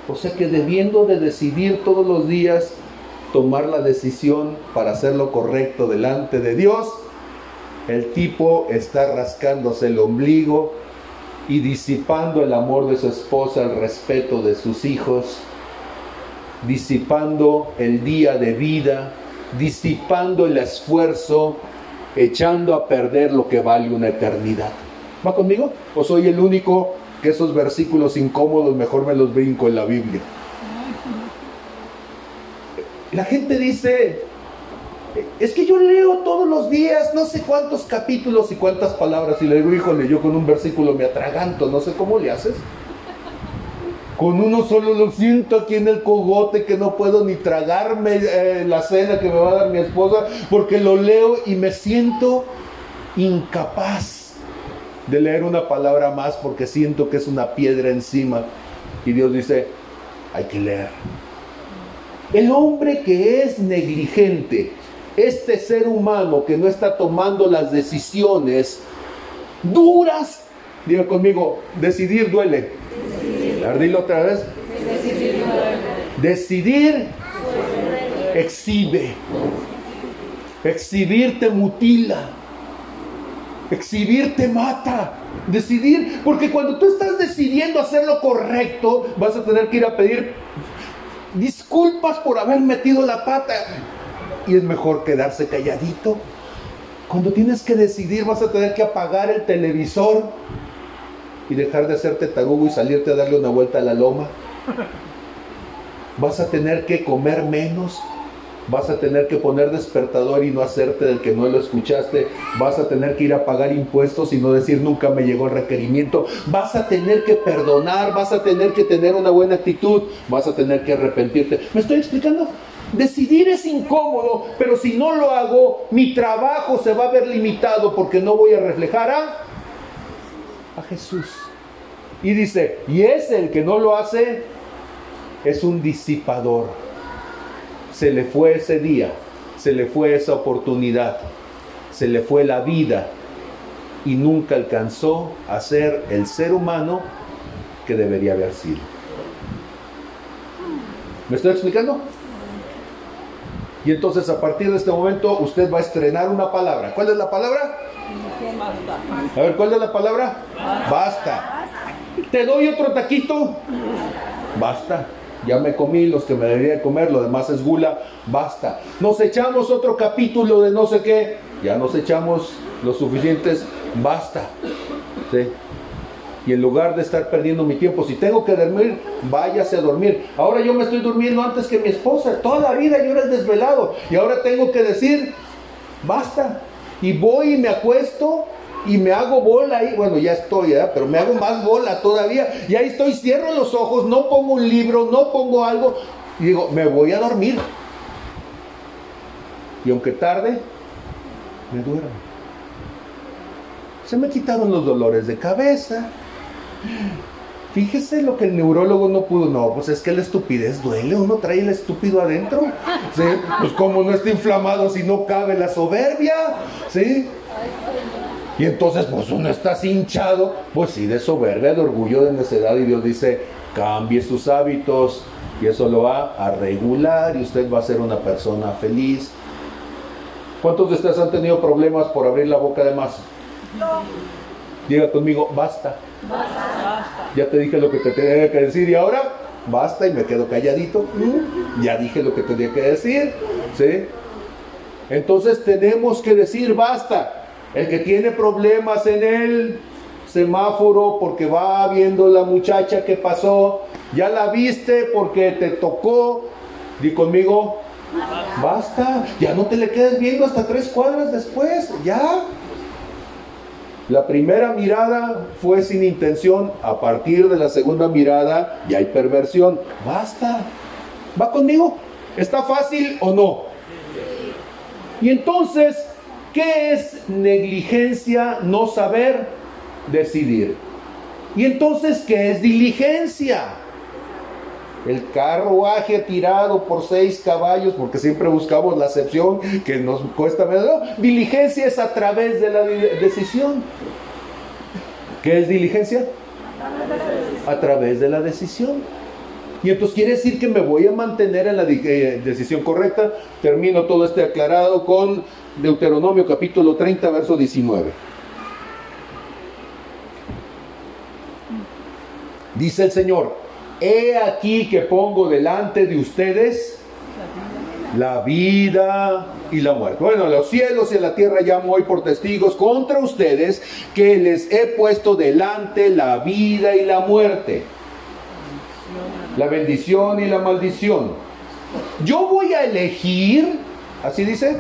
o sea que debiendo de decidir todos los días tomar la decisión para hacer lo correcto delante de Dios, el tipo está rascándose el ombligo y disipando el amor de su esposa, el respeto de sus hijos, disipando el día de vida, disipando el esfuerzo, echando a perder lo que vale una eternidad. ¿Va conmigo? ¿O soy el único esos versículos incómodos mejor me los brinco en la Biblia? La gente dice, es que yo leo todos los días no sé cuántos capítulos y cuántas palabras y le digo, híjole, yo con un versículo me atraganto, no sé cómo le haces. Con uno solo lo siento aquí en el cogote que no puedo ni tragarme eh, la cena que me va a dar mi esposa porque lo leo y me siento incapaz de leer una palabra más porque siento que es una piedra encima. Y Dios dice, hay que leer. El hombre que es negligente, este ser humano que no está tomando las decisiones duras, diga conmigo, decidir duele. Decidir. otra vez. Decidir, decidir exhibe. Exhibir te mutila. Exhibir te mata. Decidir, porque cuando tú estás decidiendo hacer lo correcto, vas a tener que ir a pedir disculpas por haber metido la pata. Y es mejor quedarse calladito. Cuando tienes que decidir, vas a tener que apagar el televisor y dejar de hacerte tarugo y salirte a darle una vuelta a la loma. Vas a tener que comer menos. Vas a tener que poner despertador y no hacerte del que no lo escuchaste. Vas a tener que ir a pagar impuestos y no decir nunca me llegó el requerimiento. Vas a tener que perdonar. Vas a tener que tener una buena actitud. Vas a tener que arrepentirte. ¿Me estoy explicando? Decidir es incómodo, pero si no lo hago, mi trabajo se va a ver limitado porque no voy a reflejar a, a Jesús. Y dice, y es el que no lo hace, es un disipador. Se le fue ese día, se le fue esa oportunidad, se le fue la vida y nunca alcanzó a ser el ser humano que debería haber sido. ¿Me estoy explicando? Y entonces a partir de este momento usted va a estrenar una palabra. ¿Cuál es la palabra? A ver, ¿cuál es la palabra? Basta. ¿Te doy otro taquito? Basta. Ya me comí los que me debería comer, lo demás es gula, basta. Nos echamos otro capítulo de no sé qué, ya nos echamos los suficientes, basta. ¿Sí? y en lugar de estar perdiendo mi tiempo, si tengo que dormir, váyase a dormir. Ahora yo me estoy durmiendo antes que mi esposa, toda la vida yo era el desvelado y ahora tengo que decir, basta. Y voy y me acuesto y me hago bola ahí, bueno, ya estoy, ¿eh? pero me hago más bola todavía. Y ahí estoy, cierro los ojos, no pongo un libro, no pongo algo y digo, me voy a dormir. Y aunque tarde, me duermo. Se me quitaron los dolores de cabeza, Fíjese lo que el neurólogo no pudo. No, pues es que la estupidez duele. Uno trae el estúpido adentro. ¿sí? Pues como no está inflamado si no cabe la soberbia. ¿Sí? Y entonces, pues uno está hinchado. Pues sí, de soberbia, de orgullo, de necedad. Y Dios dice, cambie sus hábitos. Y eso lo va a regular. Y usted va a ser una persona feliz. ¿Cuántos de ustedes han tenido problemas por abrir la boca de más? No. Diga conmigo, basta. Ya te dije lo que te tenía que decir y ahora basta y me quedo calladito. Mm, ya dije lo que tenía que decir. ¿sí? Entonces tenemos que decir basta. El que tiene problemas en el semáforo porque va viendo la muchacha que pasó, ya la viste porque te tocó. Di conmigo, basta. Ya no te le quedes viendo hasta tres cuadras después. Ya. La primera mirada fue sin intención, a partir de la segunda mirada ya hay perversión. Basta. ¿Va conmigo? ¿Está fácil o no? Y entonces, ¿qué es negligencia no saber decidir? Y entonces, ¿qué es diligencia? el carruaje tirado por seis caballos, porque siempre buscamos la excepción que nos cuesta menos. Diligencia es a través de la decisión. ¿Qué es diligencia? A través de la decisión. Y entonces quiere decir que me voy a mantener en la eh, decisión correcta. Termino todo este aclarado con Deuteronomio capítulo 30, verso 19. Dice el Señor, he aquí que pongo delante de ustedes la vida y la muerte. Bueno, los cielos y la tierra llamo hoy por testigos contra ustedes que les he puesto delante la vida y la muerte, la bendición y la maldición. Yo voy a elegir, así dice,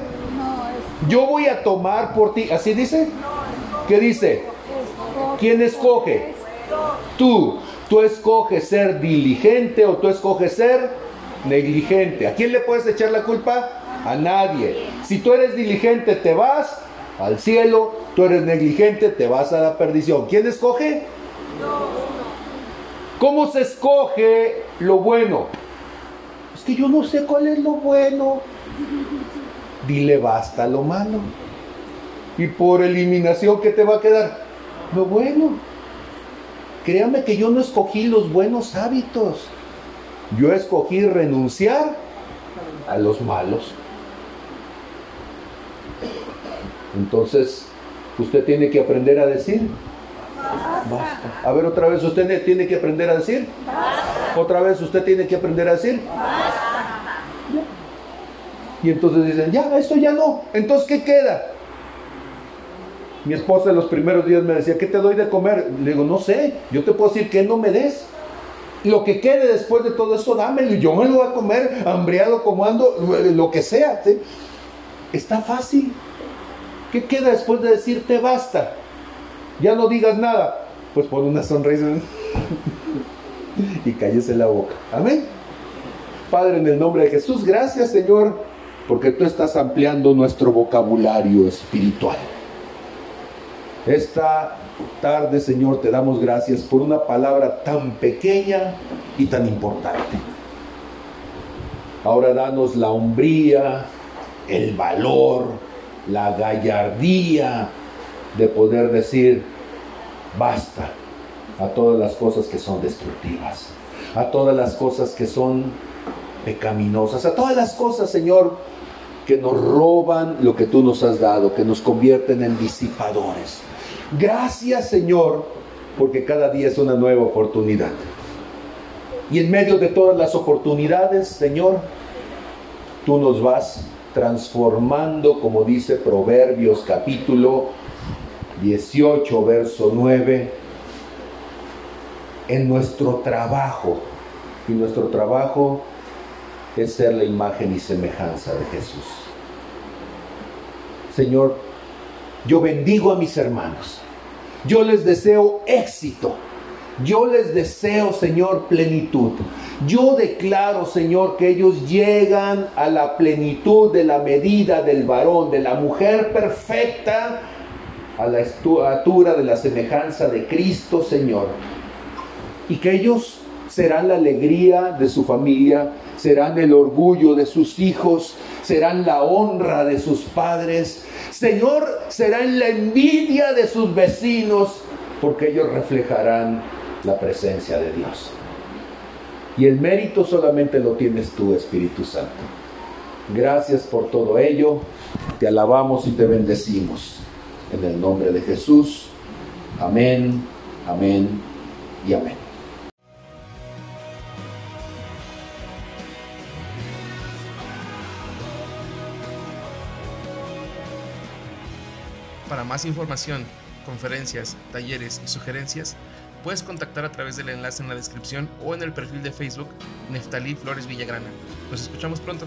yo voy a tomar por ti, así dice, ¿qué dice? ¿Quién escoge? Tú. Tú escoges ser diligente o tú escoges ser negligente. ¿A quién le puedes echar la culpa? A nadie. Si tú eres diligente, te vas al cielo. Tú eres negligente, te vas a la perdición. ¿Quién escoge? ¿Cómo se escoge lo bueno? Es que yo no sé cuál es lo bueno. Dile basta lo malo. Y por eliminación, ¿qué te va a quedar? Lo bueno. Créame que yo no escogí los buenos hábitos. Yo escogí renunciar a los malos. Entonces, usted tiene que aprender a decir, basta. A ver, otra vez, usted tiene que aprender a decir, otra vez, usted tiene que aprender a decir, basta. Y entonces dicen, ya, esto ya no. Entonces, ¿qué queda? Mi esposa en los primeros días me decía, ¿qué te doy de comer? Le digo, no sé, yo te puedo decir que no me des. Lo que quede después de todo eso, dámelo y yo me lo voy a comer, hambriado como ando, lo que sea. Está fácil. ¿Qué queda después de decirte basta? Ya no digas nada. Pues pon una sonrisa (laughs) y cállese la boca. Amén. Padre, en el nombre de Jesús, gracias Señor, porque tú estás ampliando nuestro vocabulario espiritual. Esta tarde, Señor, te damos gracias por una palabra tan pequeña y tan importante. Ahora danos la hombría, el valor, la gallardía de poder decir, basta a todas las cosas que son destructivas, a todas las cosas que son pecaminosas, a todas las cosas, Señor, que nos roban lo que tú nos has dado, que nos convierten en disipadores. Gracias Señor, porque cada día es una nueva oportunidad. Y en medio de todas las oportunidades, Señor, tú nos vas transformando, como dice Proverbios capítulo 18, verso 9, en nuestro trabajo. Y nuestro trabajo es ser la imagen y semejanza de Jesús. Señor, yo bendigo a mis hermanos. Yo les deseo éxito. Yo les deseo, Señor, plenitud. Yo declaro, Señor, que ellos llegan a la plenitud de la medida del varón, de la mujer perfecta, a la estatura de la semejanza de Cristo, Señor. Y que ellos serán la alegría de su familia, serán el orgullo de sus hijos, serán la honra de sus padres, Señor, será en la envidia de sus vecinos, porque ellos reflejarán la presencia de Dios. Y el mérito solamente lo tienes tú, Espíritu Santo. Gracias por todo ello. Te alabamos y te bendecimos. En el nombre de Jesús. Amén, amén y amén. Para más información, conferencias, talleres y sugerencias, puedes contactar a través del enlace en la descripción o en el perfil de Facebook Neftalí Flores Villagrana. Nos escuchamos pronto.